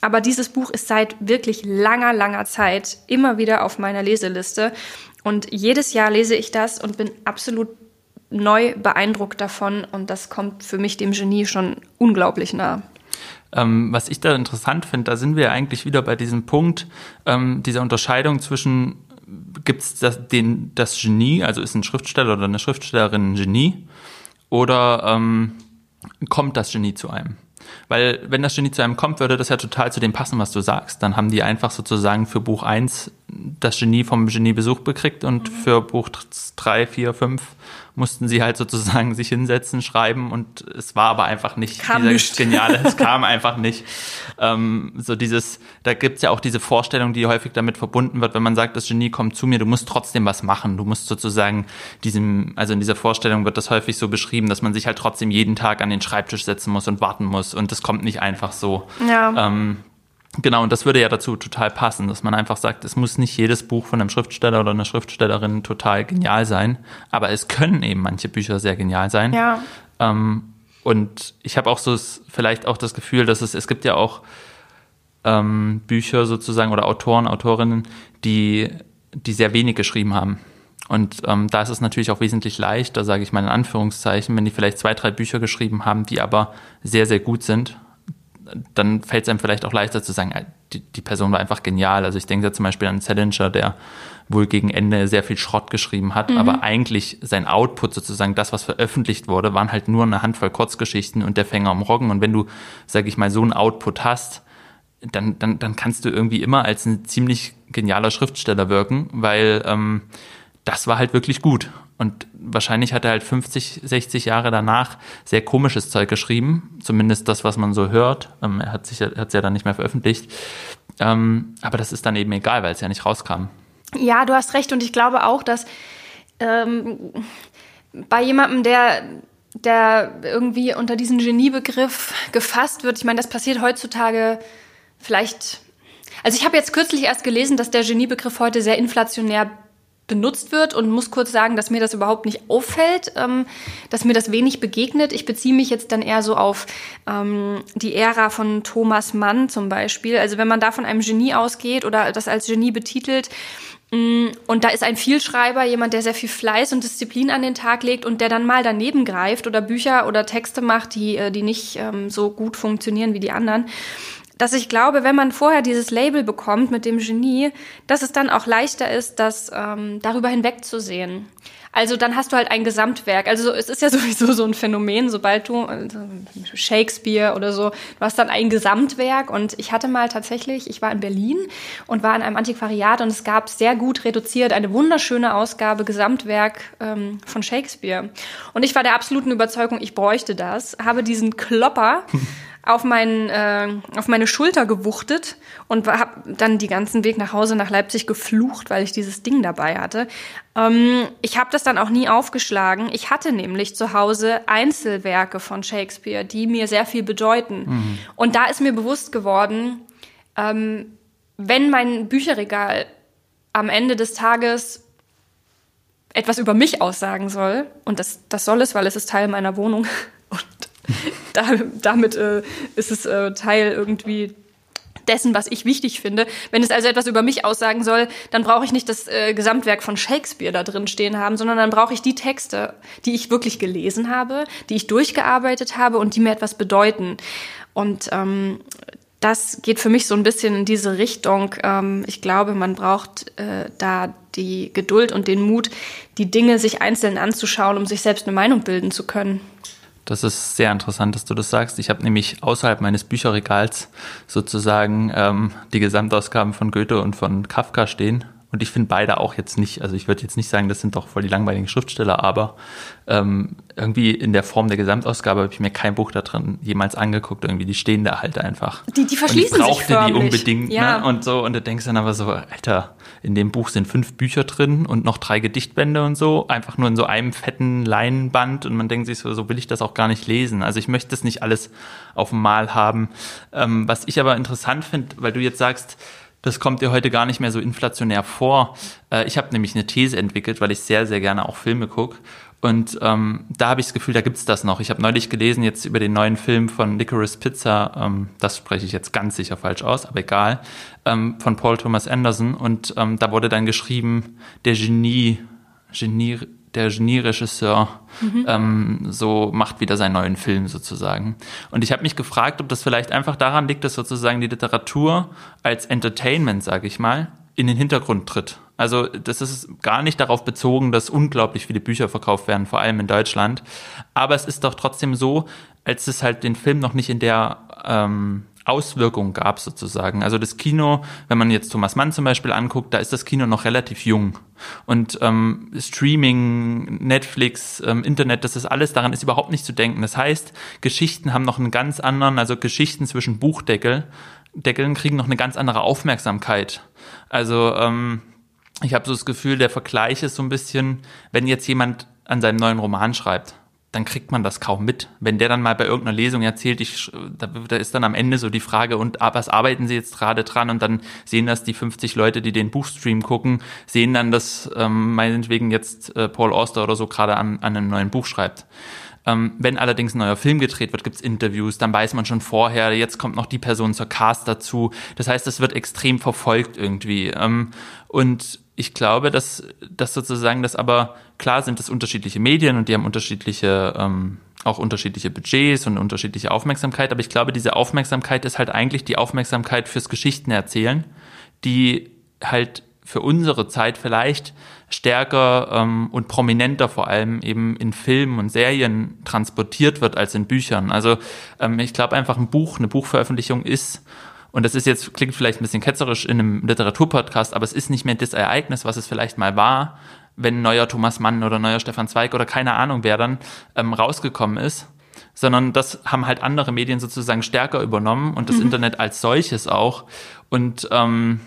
Aber dieses Buch ist seit wirklich langer, langer Zeit immer wieder auf meiner Leseliste. Und jedes Jahr lese ich das und bin absolut neu beeindruckt davon. Und das kommt für mich dem Genie schon unglaublich nah. Ähm, was ich da interessant finde, da sind wir eigentlich wieder bei diesem Punkt ähm, dieser Unterscheidung zwischen gibt es das, das Genie, also ist ein Schriftsteller oder eine Schriftstellerin ein Genie, oder ähm, kommt das Genie zu einem? Weil wenn das Genie zu einem kommt, würde das ja total zu dem passen, was du sagst. Dann haben die einfach sozusagen für Buch 1 das Genie vom Genie Besuch bekriegt und für Buch 3, 4, 5 mussten sie halt sozusagen sich hinsetzen, schreiben und es war aber einfach nicht Kam dieser nicht. Geniale, es kam einfach nicht. Ähm, so dieses, da gibt's ja auch diese Vorstellung, die häufig damit verbunden wird, wenn man sagt, das Genie kommt zu mir, du musst trotzdem was machen. Du musst sozusagen diesem, also in dieser Vorstellung wird das häufig so beschrieben, dass man sich halt trotzdem jeden Tag an den Schreibtisch setzen muss und warten muss und das kommt nicht einfach so. Ja. Ähm, Genau, und das würde ja dazu total passen, dass man einfach sagt, es muss nicht jedes Buch von einem Schriftsteller oder einer Schriftstellerin total genial sein, aber es können eben manche Bücher sehr genial sein. Ja. Ähm, und ich habe auch so vielleicht auch das Gefühl, dass es, es gibt ja auch ähm, Bücher sozusagen oder Autoren, Autorinnen, die, die sehr wenig geschrieben haben. Und ähm, da ist es natürlich auch wesentlich leichter, sage ich mal in Anführungszeichen, wenn die vielleicht zwei, drei Bücher geschrieben haben, die aber sehr, sehr gut sind, dann fällt es einem vielleicht auch leichter zu sagen, äh, die, die Person war einfach genial. Also ich denke da zum Beispiel an Challenger, der wohl gegen Ende sehr viel Schrott geschrieben hat, mhm. aber eigentlich sein Output sozusagen, das, was veröffentlicht wurde, waren halt nur eine Handvoll Kurzgeschichten und der Fänger am Roggen. Und wenn du, sage ich mal, so einen Output hast, dann, dann, dann kannst du irgendwie immer als ein ziemlich genialer Schriftsteller wirken, weil ähm, das war halt wirklich gut. Und wahrscheinlich hat er halt 50, 60 Jahre danach sehr komisches Zeug geschrieben, zumindest das, was man so hört. Ähm, er hat es ja dann nicht mehr veröffentlicht. Ähm, aber das ist dann eben egal, weil es ja nicht rauskam. Ja, du hast recht und ich glaube auch, dass ähm, bei jemandem, der der irgendwie unter diesen Geniebegriff gefasst wird. Ich meine, das passiert heutzutage vielleicht. Also ich habe jetzt kürzlich erst gelesen, dass der Geniebegriff heute sehr inflationär benutzt wird und muss kurz sagen, dass mir das überhaupt nicht auffällt, ähm, dass mir das wenig begegnet. Ich beziehe mich jetzt dann eher so auf ähm, die Ära von Thomas Mann zum Beispiel. Also wenn man da von einem Genie ausgeht oder das als Genie betitelt, mm, und da ist ein Vielschreiber, jemand, der sehr viel Fleiß und Disziplin an den Tag legt und der dann mal daneben greift oder Bücher oder Texte macht, die, äh, die nicht ähm, so gut funktionieren wie die anderen dass ich glaube, wenn man vorher dieses Label bekommt mit dem Genie, dass es dann auch leichter ist, das ähm, darüber hinwegzusehen. Also dann hast du halt ein Gesamtwerk. Also es ist ja sowieso so ein Phänomen, sobald du also Shakespeare oder so, du hast dann ein Gesamtwerk. Und ich hatte mal tatsächlich, ich war in Berlin und war in einem Antiquariat und es gab sehr gut reduziert eine wunderschöne Ausgabe Gesamtwerk ähm, von Shakespeare. Und ich war der absoluten Überzeugung, ich bräuchte das, habe diesen Klopper auf, mein, äh, auf meine Schulter gewuchtet und habe dann die ganzen Weg nach Hause nach Leipzig geflucht, weil ich dieses Ding dabei hatte. Ähm, ich habe das dann auch nie aufgeschlagen. Ich hatte nämlich zu Hause Einzelwerke von Shakespeare, die mir sehr viel bedeuten. Mhm. Und da ist mir bewusst geworden, ähm, wenn mein Bücherregal am Ende des Tages etwas über mich aussagen soll, und das, das soll es, weil es ist Teil meiner Wohnung und da, damit äh, ist es äh, Teil irgendwie dessen, was ich wichtig finde. Wenn es also etwas über mich aussagen soll, dann brauche ich nicht das äh, Gesamtwerk von Shakespeare da drin stehen haben, sondern dann brauche ich die Texte, die ich wirklich gelesen habe, die ich durchgearbeitet habe und die mir etwas bedeuten. Und ähm, das geht für mich so ein bisschen in diese Richtung. Ähm, ich glaube, man braucht äh, da die Geduld und den Mut, die Dinge sich einzeln anzuschauen, um sich selbst eine Meinung bilden zu können. Das ist sehr interessant, dass du das sagst. Ich habe nämlich außerhalb meines Bücherregals sozusagen ähm, die Gesamtausgaben von Goethe und von Kafka stehen. Und ich finde beide auch jetzt nicht, also ich würde jetzt nicht sagen, das sind doch voll die langweiligen Schriftsteller, aber ähm, irgendwie in der Form der Gesamtausgabe habe ich mir kein Buch da drin jemals angeguckt. Irgendwie, die stehen da halt einfach. Die, die verschließen und ich brauchte sich die unbedingt, ja. ne? Und so, und du denkst dann aber so, Alter, in dem Buch sind fünf Bücher drin und noch drei Gedichtbände und so, einfach nur in so einem fetten Leinenband und man denkt sich so, so will ich das auch gar nicht lesen. Also ich möchte das nicht alles auf dem Mal haben. Ähm, was ich aber interessant finde, weil du jetzt sagst, das kommt dir heute gar nicht mehr so inflationär vor. Äh, ich habe nämlich eine These entwickelt, weil ich sehr, sehr gerne auch Filme gucke. Und ähm, da habe ich das Gefühl, da gibt's das noch. Ich habe neulich gelesen jetzt über den neuen Film von Licorice Pizza, ähm, das spreche ich jetzt ganz sicher falsch aus, aber egal, ähm, von Paul Thomas Anderson. Und ähm, da wurde dann geschrieben, der Genie, Genie der Genie-Regisseur mhm. ähm, so macht wieder seinen neuen Film sozusagen. Und ich habe mich gefragt, ob das vielleicht einfach daran liegt, dass sozusagen die Literatur als Entertainment, sage ich mal, in den Hintergrund tritt. Also das ist gar nicht darauf bezogen, dass unglaublich viele Bücher verkauft werden, vor allem in Deutschland. Aber es ist doch trotzdem so, als es halt den Film noch nicht in der ähm, Auswirkungen gab sozusagen. Also das Kino, wenn man jetzt Thomas Mann zum Beispiel anguckt, da ist das Kino noch relativ jung. Und ähm, Streaming, Netflix, ähm, Internet, das ist alles, daran ist überhaupt nicht zu denken. Das heißt, Geschichten haben noch einen ganz anderen, also Geschichten zwischen Buchdeckel, Deckeln kriegen noch eine ganz andere Aufmerksamkeit. Also ähm, ich habe so das Gefühl, der Vergleich ist so ein bisschen, wenn jetzt jemand an seinem neuen Roman schreibt, dann kriegt man das kaum mit. Wenn der dann mal bei irgendeiner Lesung erzählt, ich, da, da ist dann am Ende so die Frage, und was arbeiten Sie jetzt gerade dran? Und dann sehen das die 50 Leute, die den Buchstream gucken, sehen dann, dass ähm, meinetwegen jetzt äh, Paul Auster oder so gerade an, an einem neuen Buch schreibt. Ähm, wenn allerdings ein neuer Film gedreht wird, gibt's Interviews, dann weiß man schon vorher, jetzt kommt noch die Person zur Cast dazu. Das heißt, es wird extrem verfolgt irgendwie. Ähm, und ich glaube, dass, dass sozusagen das aber, klar sind es unterschiedliche Medien und die haben unterschiedliche, ähm, auch unterschiedliche Budgets und unterschiedliche Aufmerksamkeit, aber ich glaube, diese Aufmerksamkeit ist halt eigentlich die Aufmerksamkeit fürs Geschichtenerzählen, die halt für unsere Zeit vielleicht stärker ähm, und prominenter vor allem eben in Filmen und Serien transportiert wird als in Büchern. Also ähm, ich glaube einfach ein Buch, eine Buchveröffentlichung ist und das ist jetzt, klingt vielleicht ein bisschen ketzerisch in einem Literaturpodcast, aber es ist nicht mehr das Ereignis, was es vielleicht mal war, wenn neuer Thomas Mann oder neuer Stefan Zweig oder keine Ahnung wer dann ähm, rausgekommen ist, sondern das haben halt andere Medien sozusagen stärker übernommen und das mhm. Internet als solches auch. Und ähm,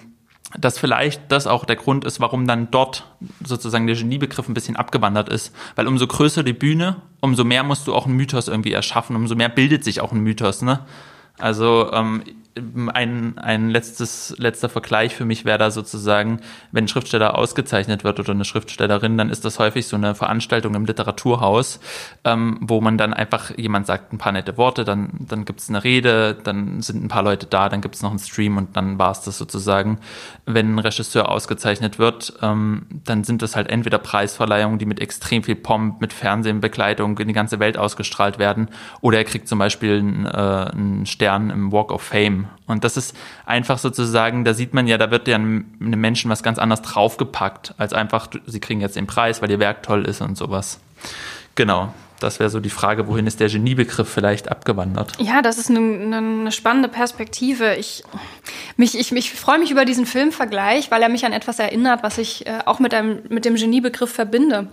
dass vielleicht das auch der Grund ist, warum dann dort sozusagen der Geniebegriff ein bisschen abgewandert ist. Weil umso größer die Bühne, umso mehr musst du auch einen Mythos irgendwie erschaffen, umso mehr bildet sich auch ein Mythos. Ne? Also ähm, ein, ein letztes, letzter Vergleich für mich wäre da sozusagen, wenn ein Schriftsteller ausgezeichnet wird oder eine Schriftstellerin, dann ist das häufig so eine Veranstaltung im Literaturhaus, ähm, wo man dann einfach, jemand sagt ein paar nette Worte, dann, dann gibt es eine Rede, dann sind ein paar Leute da, dann gibt es noch einen Stream und dann war es das sozusagen. Wenn ein Regisseur ausgezeichnet wird, ähm, dann sind das halt entweder Preisverleihungen, die mit extrem viel Pomp, mit Fernsehbegleitung in die ganze Welt ausgestrahlt werden, oder er kriegt zum Beispiel einen, äh, einen Stern im Walk of Fame und das ist einfach sozusagen, da sieht man ja, da wird ja einem Menschen was ganz anderes draufgepackt, als einfach, sie kriegen jetzt den Preis, weil ihr Werk toll ist und sowas. Genau. Das wäre so die Frage, wohin ist der Geniebegriff vielleicht abgewandert? Ja, das ist eine, eine spannende Perspektive. Ich, mich, ich, ich freue mich über diesen Filmvergleich, weil er mich an etwas erinnert, was ich äh, auch mit, einem, mit dem Geniebegriff verbinde.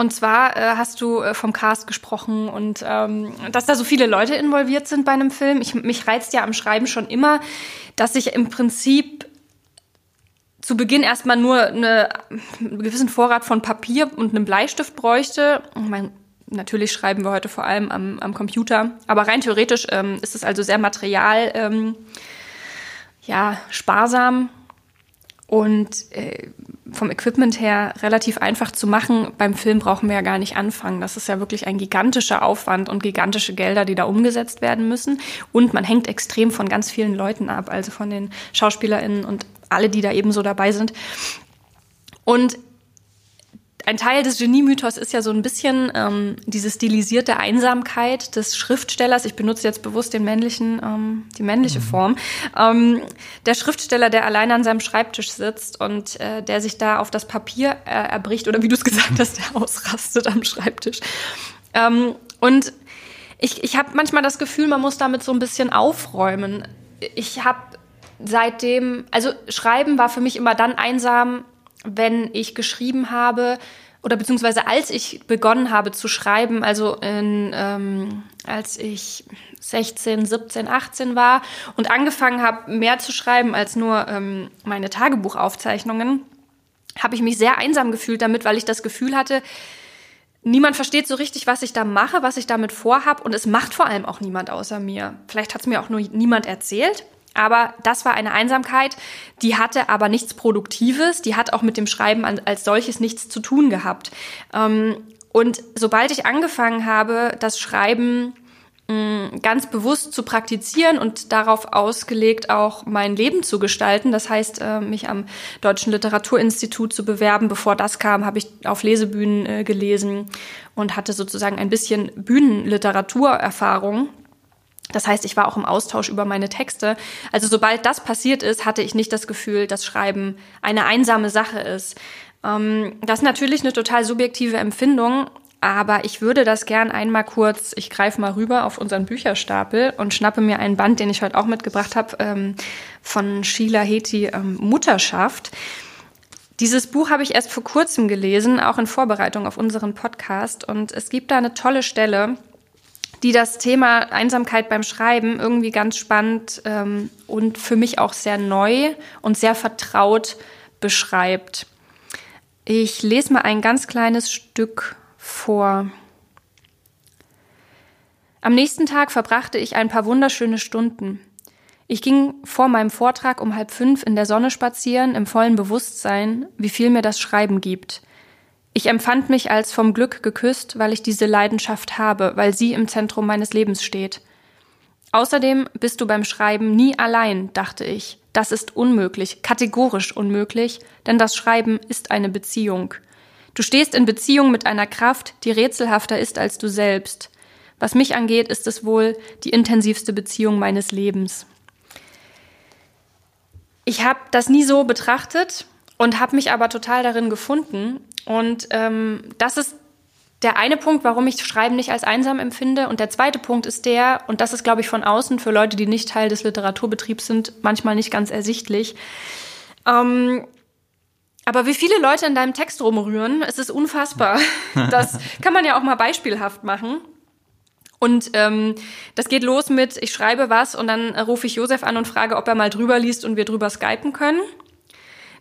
Und zwar äh, hast du äh, vom Cast gesprochen und ähm, dass da so viele Leute involviert sind bei einem Film. Ich, mich reizt ja am Schreiben schon immer, dass ich im Prinzip zu Beginn erstmal nur eine, einen gewissen Vorrat von Papier und einem Bleistift bräuchte. Ich mein, natürlich schreiben wir heute vor allem am, am Computer, aber rein theoretisch ähm, ist es also sehr material, ähm, ja, sparsam und äh, vom Equipment her relativ einfach zu machen. Beim Film brauchen wir ja gar nicht anfangen. Das ist ja wirklich ein gigantischer Aufwand und gigantische Gelder, die da umgesetzt werden müssen. Und man hängt extrem von ganz vielen Leuten ab, also von den SchauspielerInnen und alle, die da eben so dabei sind. Und ein Teil des Genie-Mythos ist ja so ein bisschen ähm, diese stilisierte Einsamkeit des Schriftstellers. Ich benutze jetzt bewusst den männlichen, ähm, die männliche mhm. Form. Ähm, der Schriftsteller, der allein an seinem Schreibtisch sitzt und äh, der sich da auf das Papier äh, erbricht oder wie du es gesagt hast, der ausrastet am Schreibtisch. Ähm, und ich, ich habe manchmal das Gefühl, man muss damit so ein bisschen aufräumen. Ich habe seitdem, also Schreiben war für mich immer dann einsam, wenn ich geschrieben habe oder beziehungsweise als ich begonnen habe zu schreiben, also in, ähm, als ich 16, 17, 18 war und angefangen habe, mehr zu schreiben als nur ähm, meine Tagebuchaufzeichnungen, habe ich mich sehr einsam gefühlt damit, weil ich das Gefühl hatte, niemand versteht so richtig, was ich da mache, was ich damit vorhab und es macht vor allem auch niemand außer mir. Vielleicht hat es mir auch nur niemand erzählt. Aber das war eine Einsamkeit, die hatte aber nichts Produktives, die hat auch mit dem Schreiben als solches nichts zu tun gehabt. Ähm, und sobald ich angefangen habe, das Schreiben mm, ganz bewusst zu praktizieren und darauf ausgelegt auch mein Leben zu gestalten. Das heißt, äh, mich am Deutschen Literaturinstitut zu bewerben. Bevor das kam, habe ich auf Lesebühnen äh, gelesen und hatte sozusagen ein bisschen Bühnenliteraturerfahrung. Das heißt, ich war auch im Austausch über meine Texte. Also sobald das passiert ist, hatte ich nicht das Gefühl, dass Schreiben eine einsame Sache ist. Ähm, das ist natürlich eine total subjektive Empfindung, aber ich würde das gern einmal kurz, ich greife mal rüber auf unseren Bücherstapel und schnappe mir einen Band, den ich heute auch mitgebracht habe, ähm, von Sheila Heti, ähm, Mutterschaft. Dieses Buch habe ich erst vor kurzem gelesen, auch in Vorbereitung auf unseren Podcast. Und es gibt da eine tolle Stelle, die das Thema Einsamkeit beim Schreiben irgendwie ganz spannend ähm, und für mich auch sehr neu und sehr vertraut beschreibt. Ich lese mal ein ganz kleines Stück vor. Am nächsten Tag verbrachte ich ein paar wunderschöne Stunden. Ich ging vor meinem Vortrag um halb fünf in der Sonne spazieren, im vollen Bewusstsein, wie viel mir das Schreiben gibt. Ich empfand mich als vom Glück geküsst, weil ich diese Leidenschaft habe, weil sie im Zentrum meines Lebens steht. Außerdem bist du beim Schreiben nie allein, dachte ich. Das ist unmöglich, kategorisch unmöglich, denn das Schreiben ist eine Beziehung. Du stehst in Beziehung mit einer Kraft, die rätselhafter ist als du selbst. Was mich angeht, ist es wohl die intensivste Beziehung meines Lebens. Ich habe das nie so betrachtet und habe mich aber total darin gefunden. Und ähm, das ist der eine Punkt, warum ich Schreiben nicht als einsam empfinde. Und der zweite Punkt ist der, und das ist, glaube ich, von außen für Leute, die nicht Teil des Literaturbetriebs sind, manchmal nicht ganz ersichtlich. Ähm, aber wie viele Leute in deinem Text rumrühren, es ist unfassbar. Das kann man ja auch mal beispielhaft machen. Und ähm, das geht los mit, ich schreibe was und dann rufe ich Josef an und frage, ob er mal drüber liest und wir drüber skypen können.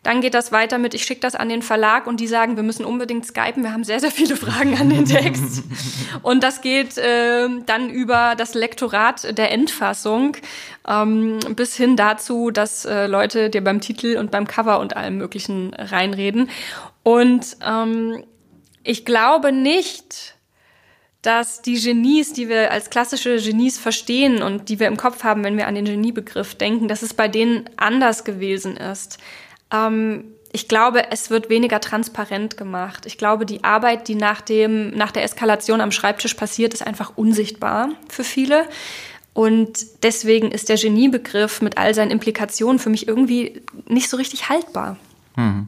Dann geht das weiter mit, ich schicke das an den Verlag und die sagen, wir müssen unbedingt skypen, wir haben sehr, sehr viele Fragen an den Text. und das geht äh, dann über das Lektorat der Endfassung ähm, bis hin dazu, dass äh, Leute dir beim Titel und beim Cover und allem Möglichen reinreden. Und ähm, ich glaube nicht, dass die Genies, die wir als klassische Genies verstehen und die wir im Kopf haben, wenn wir an den Geniebegriff denken, dass es bei denen anders gewesen ist. Ähm, ich glaube, es wird weniger transparent gemacht. Ich glaube, die Arbeit, die nach dem, nach der Eskalation am Schreibtisch passiert, ist einfach unsichtbar für viele. Und deswegen ist der Geniebegriff mit all seinen Implikationen für mich irgendwie nicht so richtig haltbar. Hm.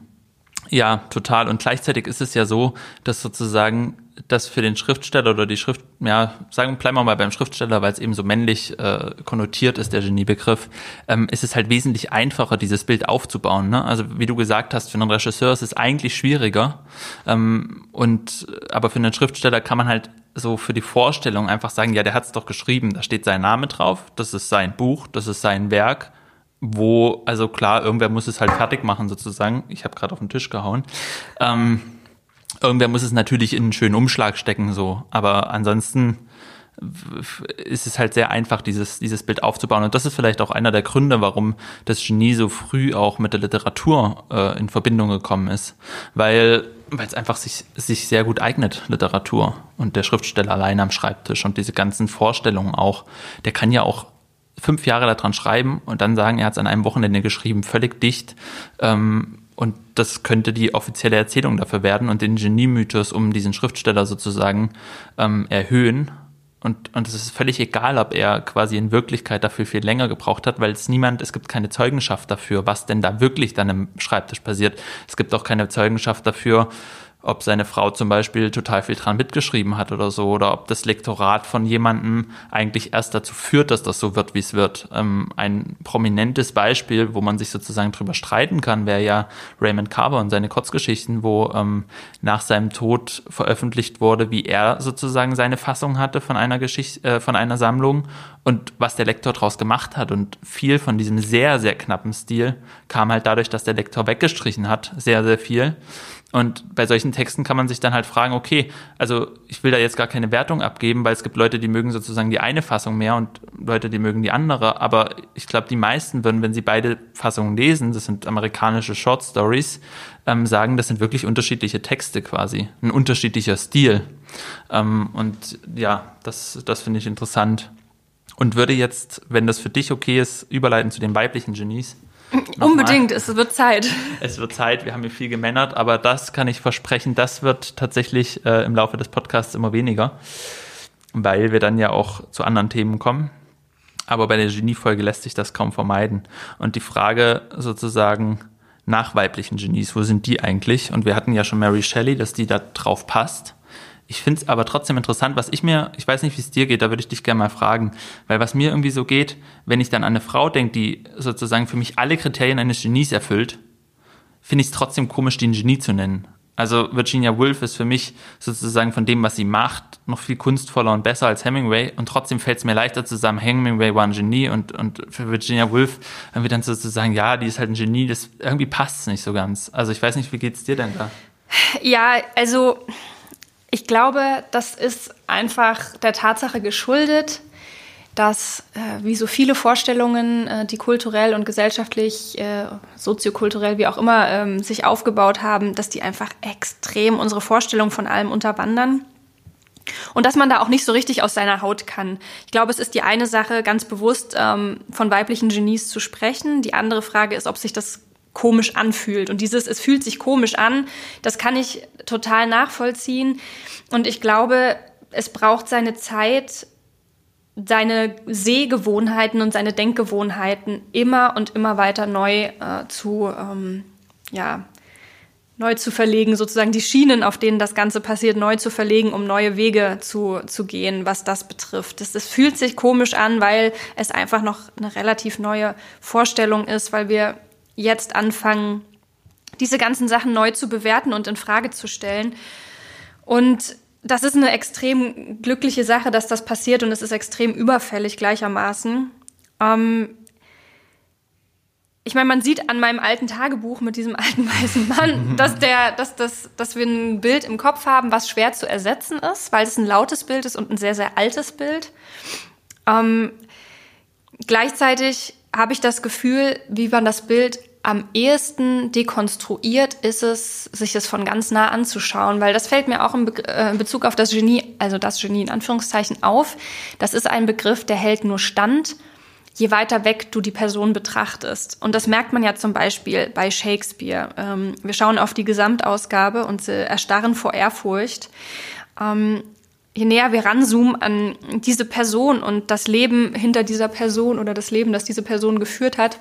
Ja, total. Und gleichzeitig ist es ja so, dass sozusagen das für den Schriftsteller oder die Schrift, ja, sagen, bleiben wir mal beim Schriftsteller, weil es eben so männlich äh, konnotiert ist, der Geniebegriff, ähm, ist es halt wesentlich einfacher, dieses Bild aufzubauen. Ne? Also wie du gesagt hast, für einen Regisseur ist es eigentlich schwieriger. Ähm, und aber für einen Schriftsteller kann man halt so für die Vorstellung einfach sagen, ja, der hat es doch geschrieben, da steht sein Name drauf, das ist sein Buch, das ist sein Werk wo, also klar, irgendwer muss es halt fertig machen sozusagen. Ich habe gerade auf den Tisch gehauen. Ähm, Irgendwer muss es natürlich in einen schönen Umschlag stecken, so. Aber ansonsten ist es halt sehr einfach, dieses, dieses Bild aufzubauen. Und das ist vielleicht auch einer der Gründe, warum das Genie so früh auch mit der Literatur äh, in Verbindung gekommen ist. Weil weil es einfach sich, sich sehr gut eignet, Literatur. Und der Schriftsteller allein am Schreibtisch und diese ganzen Vorstellungen auch, der kann ja auch fünf Jahre daran schreiben und dann sagen, er hat es an einem Wochenende geschrieben, völlig dicht. Ähm, und das könnte die offizielle Erzählung dafür werden und den Genie-Mythos um diesen Schriftsteller sozusagen ähm, erhöhen. Und, und es ist völlig egal, ob er quasi in Wirklichkeit dafür viel länger gebraucht hat, weil es niemand, es gibt keine Zeugenschaft dafür, was denn da wirklich dann im Schreibtisch passiert. Es gibt auch keine Zeugenschaft dafür, ob seine Frau zum Beispiel total viel dran mitgeschrieben hat oder so, oder ob das Lektorat von jemandem eigentlich erst dazu führt, dass das so wird, wie es wird. Ähm, ein prominentes Beispiel, wo man sich sozusagen drüber streiten kann, wäre ja Raymond Carver und seine Kurzgeschichten, wo ähm, nach seinem Tod veröffentlicht wurde, wie er sozusagen seine Fassung hatte von einer Geschichte, äh, von einer Sammlung und was der Lektor daraus gemacht hat. Und viel von diesem sehr, sehr knappen Stil kam halt dadurch, dass der Lektor weggestrichen hat, sehr, sehr viel. Und bei solchen Texten kann man sich dann halt fragen, okay, also ich will da jetzt gar keine Wertung abgeben, weil es gibt Leute, die mögen sozusagen die eine Fassung mehr und Leute, die mögen die andere. Aber ich glaube, die meisten würden, wenn sie beide Fassungen lesen, das sind amerikanische Short Stories, ähm, sagen, das sind wirklich unterschiedliche Texte quasi, ein unterschiedlicher Stil. Ähm, und ja, das, das finde ich interessant. Und würde jetzt, wenn das für dich okay ist, überleiten zu den weiblichen Genies. Unbedingt, es wird Zeit. Es wird Zeit, wir haben hier viel gemännert, aber das kann ich versprechen, das wird tatsächlich äh, im Laufe des Podcasts immer weniger, weil wir dann ja auch zu anderen Themen kommen. Aber bei der Genie-Folge lässt sich das kaum vermeiden. Und die Frage sozusagen nach weiblichen Genies, wo sind die eigentlich? Und wir hatten ja schon Mary Shelley, dass die da drauf passt. Ich finde es aber trotzdem interessant, was ich mir, ich weiß nicht, wie es dir geht, da würde ich dich gerne mal fragen, weil was mir irgendwie so geht, wenn ich dann an eine Frau denke, die sozusagen für mich alle Kriterien eines Genies erfüllt, finde ich es trotzdem komisch, die ein Genie zu nennen. Also Virginia Woolf ist für mich sozusagen von dem, was sie macht, noch viel kunstvoller und besser als Hemingway. Und trotzdem fällt es mir leichter zusammen, Hemingway war ein Genie und, und für Virginia Woolf wir dann sozusagen, ja, die ist halt ein Genie, das irgendwie passt es nicht so ganz. Also ich weiß nicht, wie geht es dir denn da? Ja, also Ich glaube, das ist einfach der Tatsache geschuldet, dass äh, wie so viele Vorstellungen, äh, die kulturell und gesellschaftlich, äh, soziokulturell, wie auch immer, ähm, sich aufgebaut haben, dass die einfach extrem unsere Vorstellung von allem unterwandern. Und dass man da auch nicht so richtig aus seiner Haut kann. Ich glaube, es ist die eine Sache, ganz bewusst ähm, von weiblichen Genies zu sprechen. Die andere Frage ist, ob sich das komisch anfühlt. Und dieses, es fühlt sich komisch an, das kann ich total nachvollziehen. Und ich glaube, es braucht seine Zeit, seine Sehgewohnheiten und seine Denkgewohnheiten immer und immer weiter neu äh, zu, ähm, ja, neu zu verlegen, sozusagen die Schienen, auf denen das Ganze passiert, neu zu verlegen, um neue Wege zu, zu gehen, was das betrifft. Das, das fühlt sich komisch an, weil es einfach noch eine relativ neue Vorstellung ist, weil wir jetzt anfangen, diese ganzen Sachen neu zu bewerten und in Frage zu stellen. Und das ist eine extrem glückliche Sache, dass das passiert und es ist extrem überfällig gleichermaßen. Ähm ich meine, man sieht an meinem alten Tagebuch mit diesem alten weißen Mann, dass, der, dass, dass, dass wir ein Bild im Kopf haben, was schwer zu ersetzen ist, weil es ein lautes Bild ist und ein sehr, sehr altes Bild. Ähm gleichzeitig habe ich das Gefühl, wie man das Bild am ehesten dekonstruiert ist es, sich das von ganz nah anzuschauen, weil das fällt mir auch in, Be äh, in, Bezug auf das Genie, also das Genie in Anführungszeichen auf. Das ist ein Begriff, der hält nur stand, je weiter weg du die Person betrachtest. Und das merkt man ja zum Beispiel bei Shakespeare. Ähm, wir schauen auf die Gesamtausgabe und erstarren vor Ehrfurcht. Ähm, je näher wir ranzoomen an diese Person und das Leben hinter dieser Person oder das Leben, das diese Person geführt hat,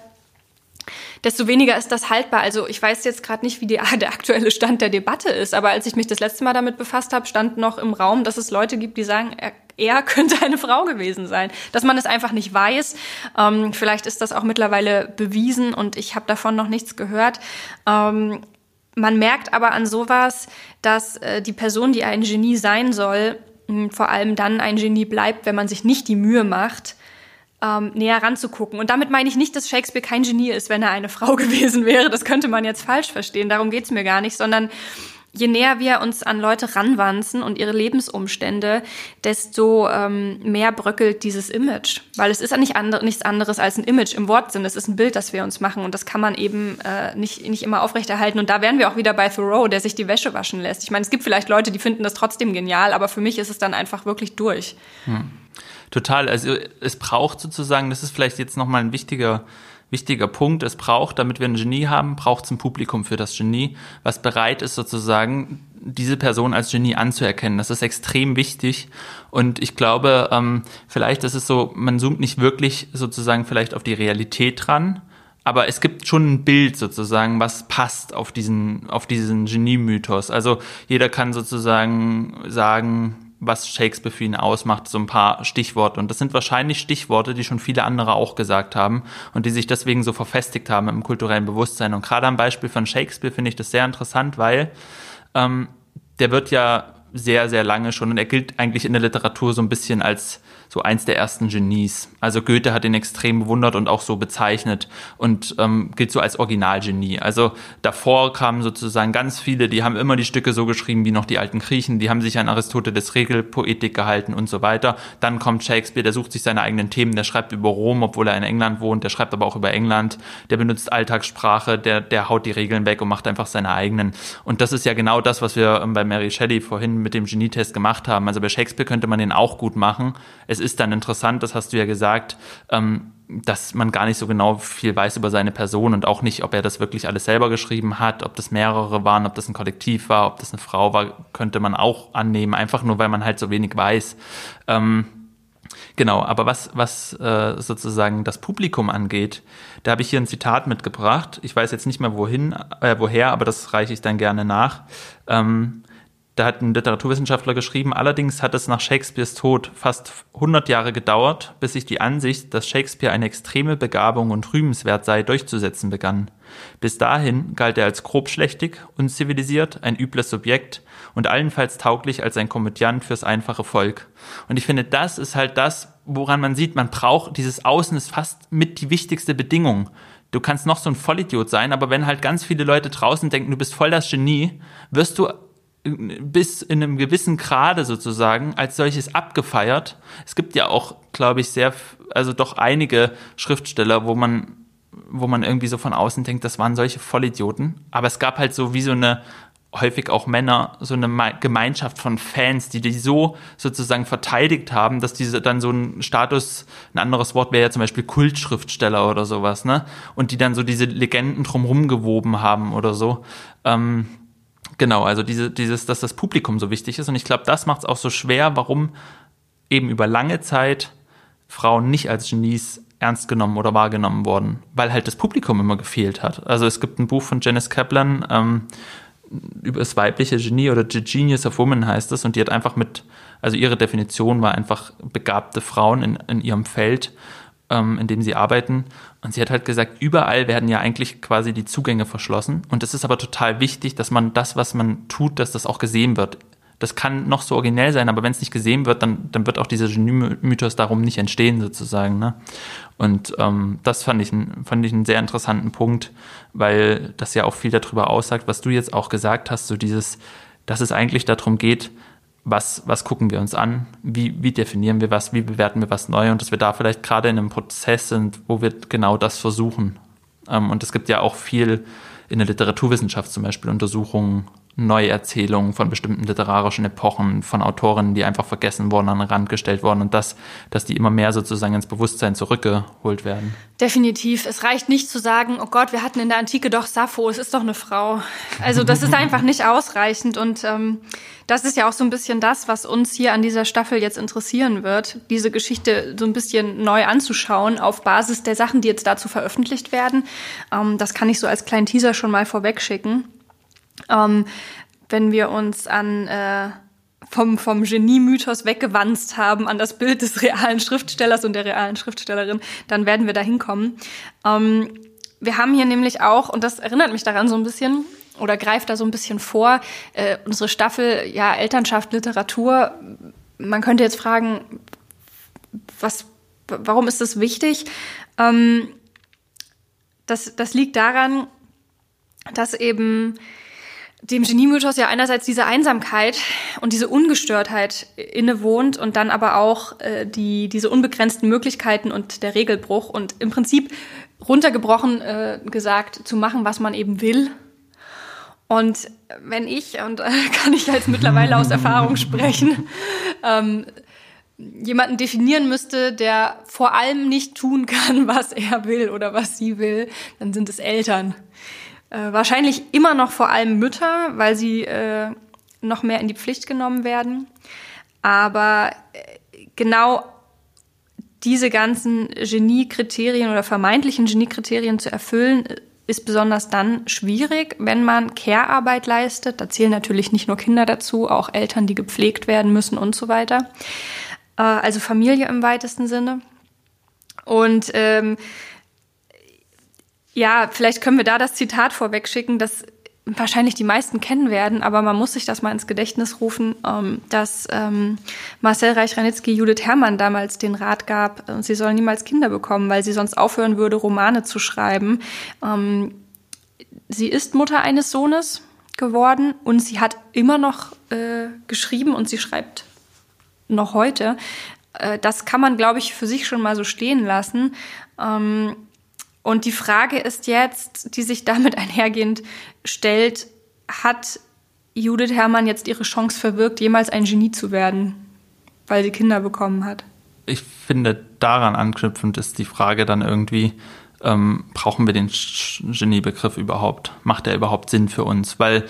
desto weniger ist das haltbar. Also ich weiß jetzt gerade nicht, wie die, der aktuelle Stand der Debatte ist, aber als ich mich das letzte Mal damit befasst habe, stand noch im Raum, dass es Leute gibt, die sagen, er, er könnte eine Frau gewesen sein. Dass man es einfach nicht weiß. Ähm, vielleicht ist das auch mittlerweile bewiesen und ich habe davon noch nichts gehört. Ähm, man merkt aber an sowas, dass äh, die Person, die ein Genie sein soll, vor allem dann ein Genie bleibt, wenn man sich nicht die Mühe macht, ähm, näher ranzugucken. Und damit meine ich nicht, dass Shakespeare kein Genie ist, wenn er eine Frau gewesen wäre. Das könnte man jetzt falsch verstehen. Darum geht's mir gar nicht, sondern je näher wir uns an Leute ranwanzen und ihre Lebensumstände, desto ähm, mehr bröckelt dieses Image. Weil es ist ja nicht andre, nichts anderes als ein Image im Wortsinn. Es ist ein Bild, das wir uns machen und das kann man eben äh, nicht, nicht immer aufrechterhalten. Und da wären wir auch wieder bei Thoreau, der sich die Wäsche waschen lässt. Ich meine, es gibt vielleicht Leute, die finden das trotzdem genial, aber für mich ist es dann einfach wirklich durch. Hm. Total. Also es braucht sozusagen, das ist vielleicht jetzt nochmal ein wichtiger, wichtiger Punkt, es braucht, damit wir ein Genie haben, braucht es ein Publikum für das Genie, was bereit ist sozusagen, diese Person als Genie anzuerkennen. Das ist extrem wichtig. Und ich glaube, ähm, vielleicht ist es so, man zoomt nicht wirklich sozusagen vielleicht auf die Realität dran, aber es gibt schon ein Bild sozusagen, was passt auf diesen, auf diesen Genie-Mythos. Also jeder kann sozusagen sagen, was Shakespeare für ihn ausmacht, so ein paar Stichworte. Und das sind wahrscheinlich Stichworte, die schon viele andere auch gesagt haben und die sich deswegen so verfestigt haben im kulturellen Bewusstsein. Und gerade am Beispiel von Shakespeare finde ich das sehr interessant, weil ähm, der wird ja sehr, sehr lange schon und er gilt eigentlich in der Literatur so ein bisschen als so eins der ersten Genies. Also Goethe hat ihn extrem bewundert und auch so bezeichnet und ähm, gilt so als Originalgenie. Also davor kamen sozusagen ganz viele, die haben immer die Stücke so geschrieben wie noch die alten Griechen, die haben sich an Aristoteles Regelpoetik gehalten und so weiter. Dann kommt Shakespeare, der sucht sich seine eigenen Themen, der schreibt über Rom, obwohl er in England wohnt, der schreibt aber auch über England, der benutzt Alltagssprache, der, der haut die Regeln weg und macht einfach seine eigenen. Und das ist ja genau das, was wir ähm, bei Mary Shelley vorhin mit dem Genietest gemacht haben. Also bei Shakespeare könnte man den auch gut machen. Es ist dann interessant, das hast du ja gesagt, ähm, dass man gar nicht so genau viel weiß über seine Person und auch nicht, ob er das wirklich alles selber geschrieben hat, ob das mehrere waren, ob das ein Kollektiv war, ob das eine Frau war, könnte man auch annehmen, einfach nur, weil man halt so wenig weiß. Ähm, Genau, aber was, was äh, sozusagen das Publikum angeht, da habe ich hier ein Zitat mitgebracht. Ich weiß jetzt nicht mehr wohin, äh, woher, aber das reiche ich dann gerne nach. Ähm, da hat ein Literaturwissenschaftler geschrieben, allerdings hat es nach Shakespeares Tod fast 100 Jahre gedauert, bis sich die Ansicht, dass Shakespeare eine extreme Begabung und rühmenswert sei, durchzusetzen begann. Bis dahin galt er als grobschlächtig, unzivilisiert, ein übles Subjekt und allenfalls tauglich als ein Komödiant fürs einfache Volk. Und ich finde, das ist halt das, woran man sieht, man braucht, dieses Außen ist fast mit die wichtigste Bedingung. Du kannst noch so ein Vollidiot sein, aber wenn halt ganz viele Leute draußen denken, du bist voll das Genie, wirst du bis in einem gewissen Grade sozusagen als solches abgefeiert. Es gibt ja auch, glaube ich, sehr, also doch einige Schriftsteller, wo man, wo man irgendwie so von außen denkt, das waren solche Vollidioten. Aber es gab halt so wie so eine häufig auch Männer, so eine Gemeinschaft von Fans, die die so sozusagen verteidigt haben, dass diese dann so ein Status, ein anderes Wort wäre ja zum Beispiel Kultschriftsteller oder sowas, ne? Und die dann so diese Legenden drumherum gewoben haben oder so. Ähm, genau, also diese, dieses, dass das Publikum so wichtig ist. Und ich glaube, das macht es auch so schwer, warum eben über lange Zeit Frauen nicht als Genies ernst genommen oder wahrgenommen wurden, weil halt das Publikum immer gefehlt hat. Also es gibt ein Buch von Janice Kaplan, ähm, über das weibliche Genie oder The Genius of Woman heißt es und die hat einfach mit, also ihre Definition war einfach begabte Frauen in, in ihrem Feld, ähm, in dem sie arbeiten und sie hat halt gesagt, überall werden ja eigentlich quasi die Zugänge verschlossen und es ist aber total wichtig, dass man das, was man tut, dass das auch gesehen wird das kann noch so originell sein, aber wenn es nicht gesehen wird, dann, dann wird auch dieser Genie-Mythos darum nicht entstehen, sozusagen. Ne? Und ähm, das fand ich, fand ich einen sehr interessanten Punkt, weil das ja auch viel darüber aussagt, was du jetzt auch gesagt hast, so dieses, dass es eigentlich darum geht, was, was gucken wir uns an, wie, wie definieren wir was, wie bewerten wir was neu? Und dass wir da vielleicht gerade in einem Prozess sind, wo wir genau das versuchen. Ähm, und es gibt ja auch viel in der Literaturwissenschaft zum Beispiel Untersuchungen Neuerzählungen von bestimmten literarischen Epochen, von Autorinnen, die einfach vergessen wurden, an den Rand gestellt wurden und das, dass die immer mehr sozusagen ins Bewusstsein zurückgeholt werden. Definitiv. Es reicht nicht zu sagen, oh Gott, wir hatten in der Antike doch Sappho, es ist doch eine Frau. Also das ist einfach nicht ausreichend und ähm, das ist ja auch so ein bisschen das, was uns hier an dieser Staffel jetzt interessieren wird, diese Geschichte so ein bisschen neu anzuschauen auf Basis der Sachen, die jetzt dazu veröffentlicht werden. Ähm, das kann ich so als kleinen Teaser schon mal vorwegschicken. Ähm, wenn wir uns an äh, vom, vom Genie-Mythos weggewanzt haben an das Bild des realen Schriftstellers und der realen Schriftstellerin, dann werden wir da hinkommen. Ähm, wir haben hier nämlich auch, und das erinnert mich daran so ein bisschen, oder greift da so ein bisschen vor, äh, unsere Staffel, ja, Elternschaft, Literatur. Man könnte jetzt fragen, was, warum ist das wichtig? Ähm, das, das liegt daran, dass eben dem Genie-Mythos ja einerseits diese Einsamkeit und diese Ungestörtheit innewohnt und dann aber auch äh, die, diese unbegrenzten Möglichkeiten und der Regelbruch und im Prinzip runtergebrochen äh, gesagt zu machen, was man eben will. Und wenn ich, und äh, kann ich jetzt mittlerweile aus Erfahrung sprechen, ähm, jemanden definieren müsste, der vor allem nicht tun kann, was er will oder was sie will, dann sind es Eltern. Äh, wahrscheinlich immer noch vor allem Mütter, weil sie äh, noch mehr in die Pflicht genommen werden. Aber äh, genau diese ganzen Geniekriterien oder vermeintlichen Geniekriterien zu erfüllen, ist besonders dann schwierig, wenn man Care-Arbeit leistet. Da zählen natürlich nicht nur Kinder dazu, auch Eltern, die gepflegt werden müssen und so weiter. Äh, also Familie im weitesten Sinne. Und ähm, ja, vielleicht können wir da das Zitat vorwegschicken, das wahrscheinlich die meisten kennen werden, aber man muss sich das mal ins Gedächtnis rufen, ähm, dass ähm, Marcel Reich-Ranitzky Judith Herrmann damals den Rat gab, äh, sie soll niemals Kinder bekommen, weil sie sonst aufhören würde, Romane zu schreiben. Ähm, sie ist Mutter eines Sohnes geworden und sie hat immer noch äh, geschrieben und sie schreibt noch heute. Äh, das kann man, glaube ich, für sich schon mal so stehen lassen. Und die Frage ist jetzt, die sich damit einhergehend stellt, hat Judith Herrmann jetzt ihre Chance verwirkt, jemals ein Genie zu werden, weil sie Kinder bekommen hat? Ich finde, daran anknüpfend ist die Frage dann irgendwie, ähm, brauchen wir den Geniebegriff überhaupt? Macht der überhaupt Sinn für uns? Weil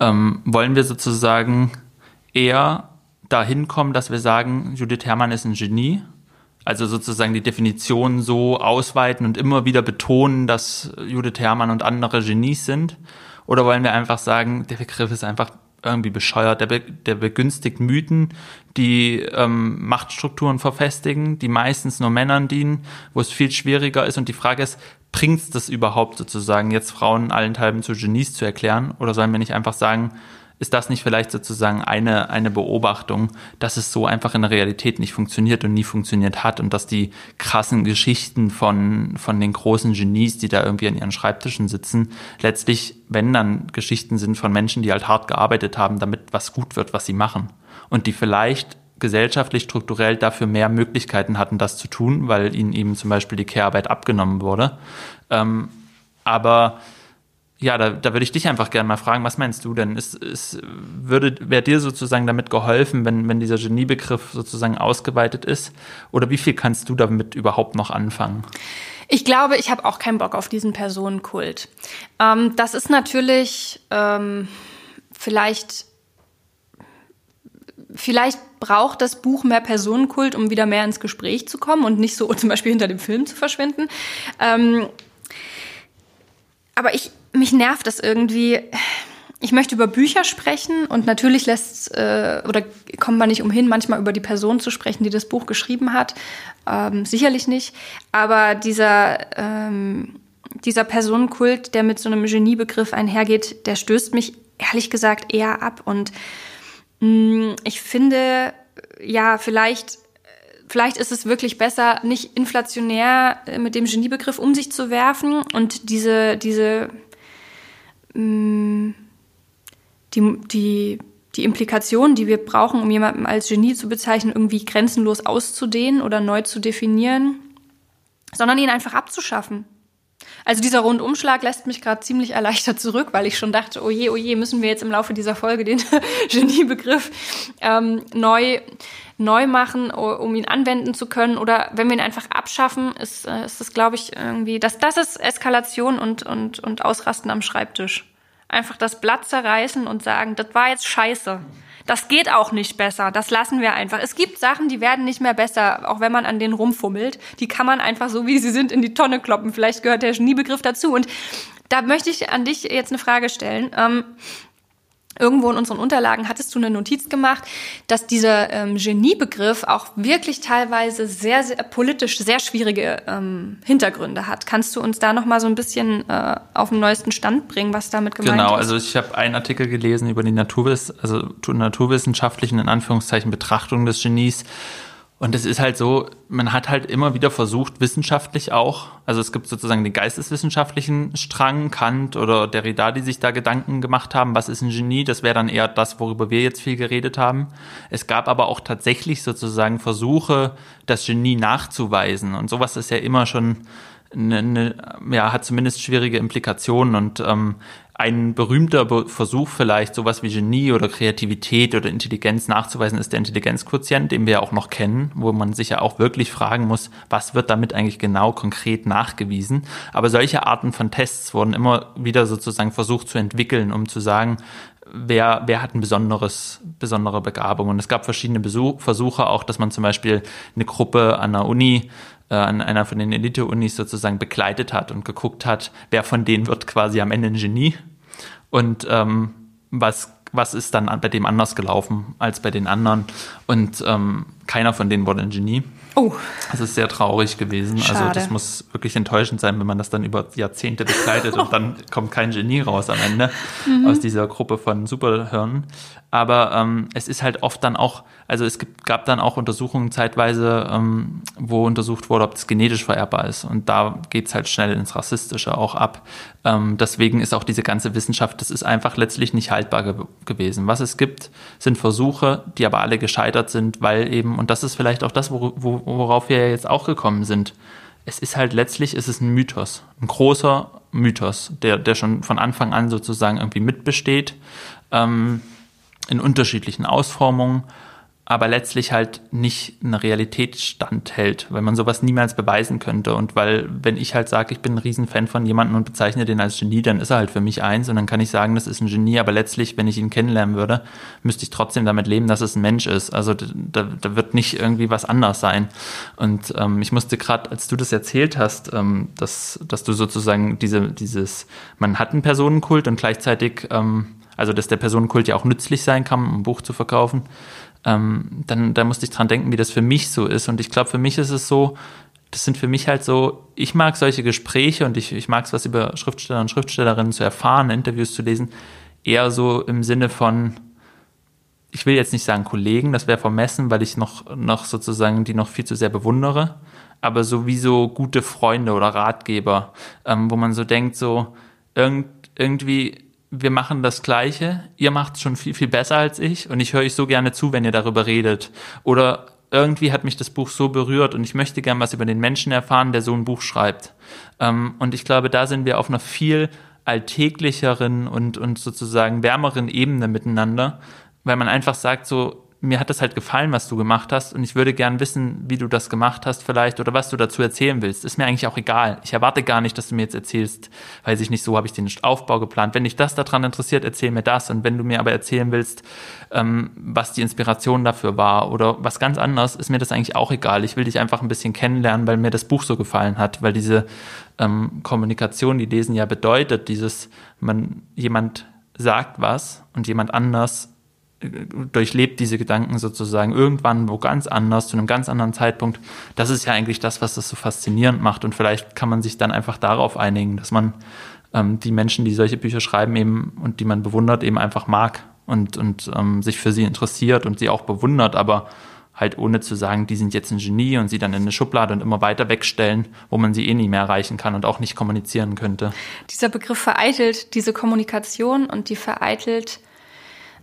ähm, wollen wir sozusagen eher dahin kommen, dass wir sagen, Judith Herrmann ist ein Genie also sozusagen die Definition so ausweiten und immer wieder betonen, dass Judith Herrmann und andere Genies sind? Oder wollen wir einfach sagen, der Begriff ist einfach irgendwie bescheuert, der, be der begünstigt Mythen, die ähm, Machtstrukturen verfestigen, die meistens nur Männern dienen, wo es viel schwieriger ist. Und die Frage ist, bringt es das überhaupt sozusagen, jetzt Frauen allenthalben zu Genies zu erklären? Oder sollen wir nicht einfach sagen, ist das nicht vielleicht sozusagen eine, eine Beobachtung, dass es so einfach in der Realität nicht funktioniert und nie funktioniert hat und dass die krassen Geschichten von, von den großen Genies, die da irgendwie an ihren Schreibtischen sitzen, letztlich, wenn dann Geschichten sind von Menschen, die halt hart gearbeitet haben, damit was gut wird, was sie machen. Und die vielleicht gesellschaftlich strukturell dafür mehr Möglichkeiten hatten, das zu tun, weil ihnen eben zum Beispiel die Care-Arbeit abgenommen wurde. Ähm, aber ja, da, da würde ich dich einfach gerne mal fragen, was meinst du denn? Ist, ist, würde, wäre dir sozusagen damit geholfen, wenn, wenn dieser Geniebegriff sozusagen ausgeweitet ist? Oder wie viel kannst du damit überhaupt noch anfangen? Ich glaube, ich habe auch keinen Bock auf diesen Personenkult. Ähm, das ist natürlich ähm, vielleicht, vielleicht braucht das Buch mehr Personenkult, um wieder mehr ins Gespräch zu kommen und nicht so zum Beispiel hinter dem Film zu verschwinden. Ähm, aber ich, mich nervt das irgendwie. Ich möchte über Bücher sprechen und natürlich lässt äh, oder kommt man nicht umhin, manchmal über die Person zu sprechen, die das Buch geschrieben hat. Ähm, sicherlich nicht. Aber dieser ähm, dieser Personenkult, der mit so einem Geniebegriff einhergeht, der stößt mich ehrlich gesagt eher ab. Und mh, mm, ich finde, ja, vielleicht vielleicht ist es wirklich besser, nicht inflationär äh, mit dem Geniebegriff um sich zu werfen und diese, diese, mm, die, die, die Implikationen, die wir brauchen, um jemanden als Genie zu bezeichnen, irgendwie grenzenlos auszudehnen oder neu zu definieren, sondern ihn einfach abzuschaffen. Also dieser Rundumschlag lässt mich gerade ziemlich erleichtert zurück, weil ich schon dachte, oh je, oh je, müssen wir jetzt im Laufe dieser Folge den Geniebegriff ähm, neu neu machen, um ihn anwenden zu können. Oder wenn wir ihn einfach abschaffen, ist, äh, ist das, glaube ich, irgendwie, das, das ist Eskalation und, und, und Ausrasten am Schreibtisch. Einfach das Blatt zerreißen und sagen, das war jetzt scheiße. Das geht auch nicht besser. Das lassen wir einfach. Es gibt Sachen, die werden nicht mehr besser, auch wenn man an denen rumfummelt. Die kann man einfach so, wie sie sind, in die Tonne kloppen. Vielleicht gehört der Geniebegriff dazu. Und da möchte ich an dich jetzt eine Frage stellen. Ähm, Irgendwo in unseren Unterlagen hattest du eine Notiz gemacht, dass dieser ähm, Geniebegriff auch wirklich teilweise sehr, sehr politisch sehr schwierige ähm, Hintergründe hat. Kannst du uns da noch mal so ein bisschen äh, auf den neuesten Stand bringen, was damit gemeint genau, ist? Genau, also ich habe einen Artikel gelesen über die Naturwiss also naturwissenschaftlichen in Anführungszeichen Betrachtung des Genies und es ist halt so, man hat halt immer wieder versucht, wissenschaftlich auch, also es gibt sozusagen den geisteswissenschaftlichen Strang, Kant oder Derrida, die sich da Gedanken gemacht haben, was ist ein Genie, das wäre dann eher das, worüber wir jetzt viel geredet haben. Es gab aber auch tatsächlich sozusagen Versuche, das Genie nachzuweisen. Und sowas ist ja immer schon eine, eine, ja, hat zumindest schwierige Implikationen. Und ähm, ein berühmter Versuch vielleicht, sowas wie Genie oder Kreativität oder Intelligenz nachzuweisen, ist der Intelligenzquotient, den wir ja auch noch kennen, wo man sich ja auch wirklich fragen muss, was wird damit eigentlich genau konkret nachgewiesen. Aber solche Arten von Tests wurden immer wieder sozusagen versucht zu entwickeln, um zu sagen, wer, wer hat ein besonderes, besondere Begabung. Und es gab verschiedene Besuch, Versuche auch, dass man zum Beispiel eine Gruppe an der Uni äh, an einer von den Elite-Unis sozusagen begleitet hat und geguckt hat, wer von denen wird quasi am Ende ein Genie und ähm, was, was ist dann bei dem anders gelaufen als bei den anderen. Und ähm, keiner von denen wurde ein Genie. Oh. Das ist sehr traurig gewesen. Also Schade. Also das muss wirklich enttäuschend sein, wenn man das dann über Jahrzehnte begleitet und dann kommt kein Genie raus am Ende mhm. aus dieser Gruppe von Superhirnen. Aber ähm, es ist halt oft dann auch, also es gibt, gab dann auch Untersuchungen zeitweise, ähm, wo untersucht wurde, ob das genetisch vererbbar ist. Und da geht's halt schnell ins Rassistische auch ab. Ähm, deswegen ist auch diese ganze Wissenschaft, das ist einfach letztlich nicht haltbar ge gewesen. Was es gibt, sind Versuche, die aber alle gescheitert sind, weil eben, und das ist vielleicht auch das, wo, wo, worauf wir jetzt auch gekommen sind, es ist halt letztlich, ist es ein Mythos, ein großer Mythos, der, der schon von Anfang an sozusagen irgendwie mitbesteht. Ähm, in unterschiedlichen Ausformungen, aber letztlich halt nicht eine Realität standhält, weil man sowas niemals beweisen könnte. Und weil, wenn ich halt sage, ich bin ein Riesenfan von jemandem und bezeichne den als Genie, dann ist er halt für mich eins und dann kann ich sagen, das ist ein Genie, aber letztlich, wenn ich ihn kennenlernen würde, müsste ich trotzdem damit leben, dass es ein Mensch ist. Also da, da wird nicht irgendwie was anders sein. Und ähm, ich musste gerade, als du das erzählt hast, ähm, dass, dass du sozusagen diese, dieses, man hat einen Personenkult und gleichzeitig ähm, also dass der Personenkult ja auch nützlich sein kann, um ein Buch zu verkaufen, ähm, dann da musste ich dran denken, wie das für mich so ist. Und ich glaube, für mich ist es so, das sind für mich halt so, ich mag solche Gespräche und ich, ich mag es, was über Schriftsteller und Schriftstellerinnen zu erfahren, Interviews zu lesen. eher so im Sinne von, ich will jetzt nicht sagen Kollegen, das wäre vermessen, weil ich noch, noch sozusagen die noch viel zu sehr bewundere, aber sowieso gute Freunde oder Ratgeber, ähm, wo man so denkt, so irgend, irgendwie, wir machen das Gleiche, ihr macht es schon viel, viel besser als ich und ich höre euch so gerne zu, wenn ihr darüber redet. Oder irgendwie hat mich das Buch so berührt und ich möchte gern was über den Menschen erfahren, der so ein Buch schreibt. Ähm, und ich glaube, da sind wir auf einer viel alltäglicheren und, und sozusagen wärmeren Ebene miteinander, weil man einfach sagt, so, mir hat das halt gefallen, was du gemacht hast und ich würde gern wissen, wie du das gemacht hast vielleicht oder was du dazu erzählen willst. Ist mir eigentlich auch egal. Ich erwarte gar nicht, dass du mir jetzt erzählst, weiß ich nicht, so habe ich den Aufbau geplant. Wenn dich das daran interessiert, erzähl mir das und wenn du mir aber erzählen willst, ähm, was die Inspiration dafür war oder was ganz anderes, ist mir das eigentlich auch egal. Ich will dich einfach ein bisschen kennenlernen, weil mir das Buch so gefallen hat, weil diese ähm, Kommunikation, die Lesen ja bedeutet, dieses, man, jemand sagt was und jemand anders durchlebt diese Gedanken sozusagen irgendwann wo ganz anders, zu einem ganz anderen Zeitpunkt. Das ist ja eigentlich das, was das so faszinierend macht. Und vielleicht kann man sich dann einfach darauf einigen, dass man ähm, die Menschen, die solche Bücher schreiben eben und die man bewundert, eben einfach mag und, und ähm, sich für sie interessiert und sie auch bewundert, aber halt ohne zu sagen, die sind jetzt ein Genie und sie dann in eine Schublade und immer weiter wegstellen, wo man sie eh nie mehr erreichen kann und auch nicht kommunizieren könnte. Dieser Begriff vereitelt diese Kommunikation und die vereitelt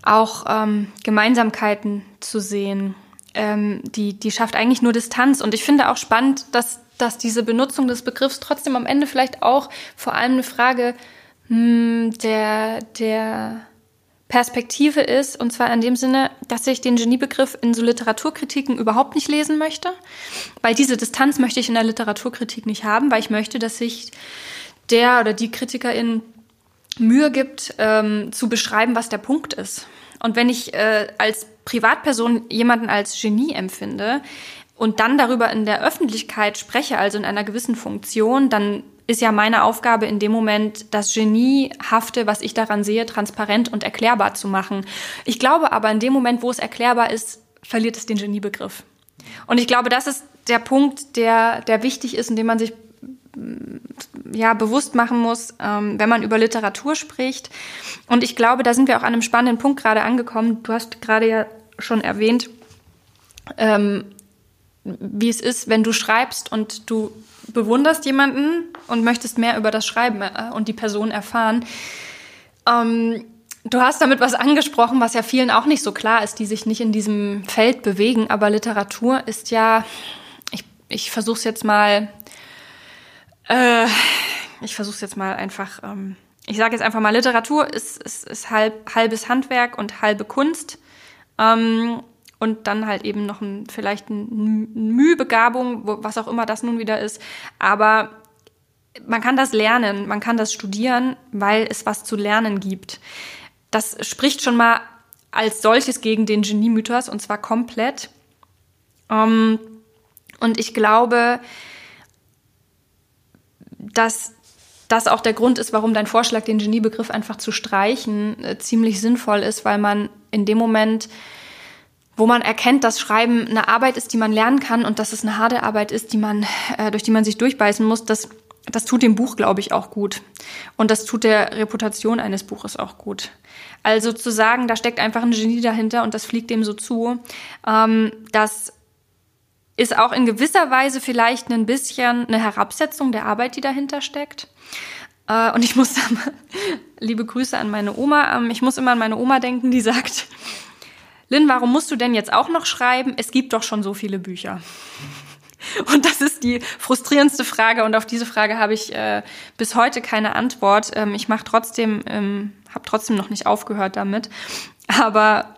auch ähm, Gemeinsamkeiten zu sehen. Ähm, die, die schafft eigentlich nur Distanz. Und ich finde auch spannend, dass, dass diese Benutzung des Begriffs trotzdem am Ende vielleicht auch vor allem eine Frage mh, hm, der, der Perspektive ist. Und zwar in dem Sinne, dass ich den Geniebegriff in so Literaturkritiken überhaupt nicht lesen möchte. Weil diese Distanz möchte ich in der Literaturkritik nicht haben, weil ich möchte, dass sich der oder die Kritikerin Mühe gibt, ähm, zu beschreiben, was der Punkt ist. Und wenn ich äh, als Privatperson jemanden als Genie empfinde und dann darüber in der Öffentlichkeit spreche, also in einer gewissen Funktion, dann ist ja meine Aufgabe in dem Moment, das Geniehafte, was ich daran sehe, transparent und erklärbar zu machen. Ich glaube aber, in dem Moment, wo es erklärbar ist, verliert es den Geniebegriff. Und ich glaube, das ist der Punkt, der, der wichtig ist und den man sich ja, bewusst machen muss, ähm, wenn man über Literatur spricht. Und ich glaube, da sind wir auch an einem spannenden Punkt gerade angekommen. Du hast gerade ja schon erwähnt, ähm, wie es ist, wenn du schreibst und du bewunderst jemanden und möchtest mehr über das Schreiben äh, und die Person erfahren. Ähm, du hast damit was angesprochen, was ja vielen auch nicht so klar ist, die sich nicht in diesem Feld bewegen. Aber Literatur ist ja, ich, ich versuche es jetzt mal äh, ich versuche jetzt mal einfach. Ähm, ich sage jetzt einfach mal, Literatur ist, ist, ist halb, halbes Handwerk und halbe Kunst. Ähm, und dann halt eben noch ein, vielleicht eine Mühbegabung, was auch immer das nun wieder ist. Aber man kann das lernen, man kann das studieren, weil es was zu lernen gibt. Das spricht schon mal als solches gegen den Genie-Mythos und zwar komplett. Ähm, und ich glaube, dass das auch der Grund ist, warum dein Vorschlag, den Geniebegriff einfach zu streichen, äh, ziemlich sinnvoll ist, weil man in dem Moment, wo man erkennt, dass Schreiben eine Arbeit ist, die man lernen kann und dass es eine harte Arbeit ist, die man, äh, durch die man sich durchbeißen muss, das, das tut dem Buch, glaube ich, auch gut. Und das tut der Reputation eines Buches auch gut. Also zu sagen, da steckt einfach ein Genie dahinter und das fliegt dem so zu, ähm, dass ist auch in gewisser Weise vielleicht ein bisschen eine Herabsetzung der Arbeit, die dahinter steckt. Äh, und ich muss da mal, liebe Grüße an meine Oma, ähm, ich muss immer an meine Oma denken, die sagt, Lynn, warum musst du denn jetzt auch noch schreiben? Es gibt doch schon so viele Bücher. Und das ist die frustrierendste Frage und auf diese Frage habe ich äh, bis heute keine Antwort. Ähm, ich mache trotzdem, ähm, habe trotzdem noch nicht aufgehört damit. Aber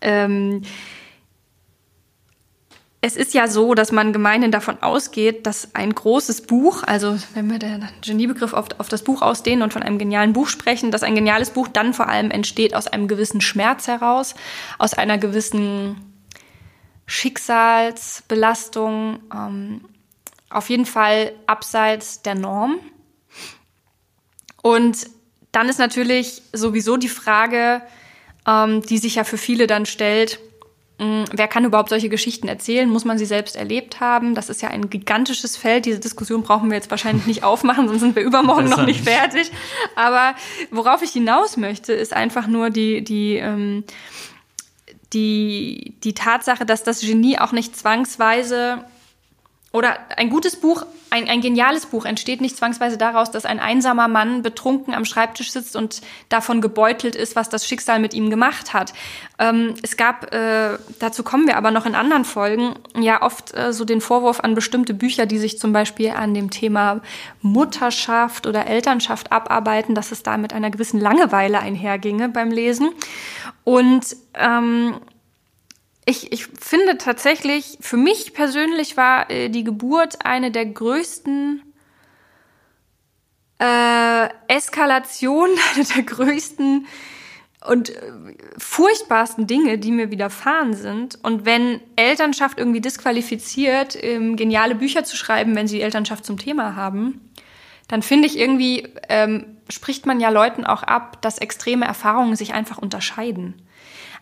ähm, es ist ja so, dass man gemeinhin davon ausgeht, dass ein großes Buch, also wenn wir den Geniebegriff auf, auf das Buch ausdehnen und von einem genialen Buch sprechen, dass ein geniales Buch dann vor allem entsteht aus einem gewissen Schmerz heraus, aus einer gewissen Schicksalsbelastung, ähm, auf jeden Fall abseits der Norm. Und dann ist natürlich sowieso die Frage, ähm, die sich ja für viele dann stellt, wer kann überhaupt solche Geschichten erzählen? Muss man sie selbst erlebt haben? Das ist ja ein gigantisches Feld. Diese Diskussion brauchen wir jetzt wahrscheinlich nicht aufmachen, sonst sind wir übermorgen noch nicht fertig. Aber worauf ich hinaus möchte, ist einfach nur die, die, ähm, die, die Tatsache, dass das Genie auch nicht zwangsweise oder ein gutes Buch, ein, ein geniales Buch entsteht nicht zwangsweise daraus, dass ein einsamer Mann betrunken am Schreibtisch sitzt und davon gebeutelt ist, was das Schicksal mit ihm gemacht hat. Ähm, es gab, äh, dazu kommen wir aber noch in anderen Folgen, ja oft äh, so den Vorwurf an bestimmte Bücher, die sich zum Beispiel an dem Thema Mutterschaft oder Elternschaft abarbeiten, dass es da mit einer gewissen Langeweile einherginge beim Lesen. Und ähm, ich, ich finde tatsächlich, für mich persönlich war äh, die Geburt eine der größten äh, Eskalationen, eine der größten und äh, furchtbarsten Dinge, die mir widerfahren sind. Und wenn Elternschaft irgendwie disqualifiziert, ähm, geniale Bücher zu schreiben, wenn sie Elternschaft zum Thema haben, dann finde ich irgendwie, ähm, spricht man ja Leuten auch ab, dass extreme Erfahrungen sich einfach unterscheiden.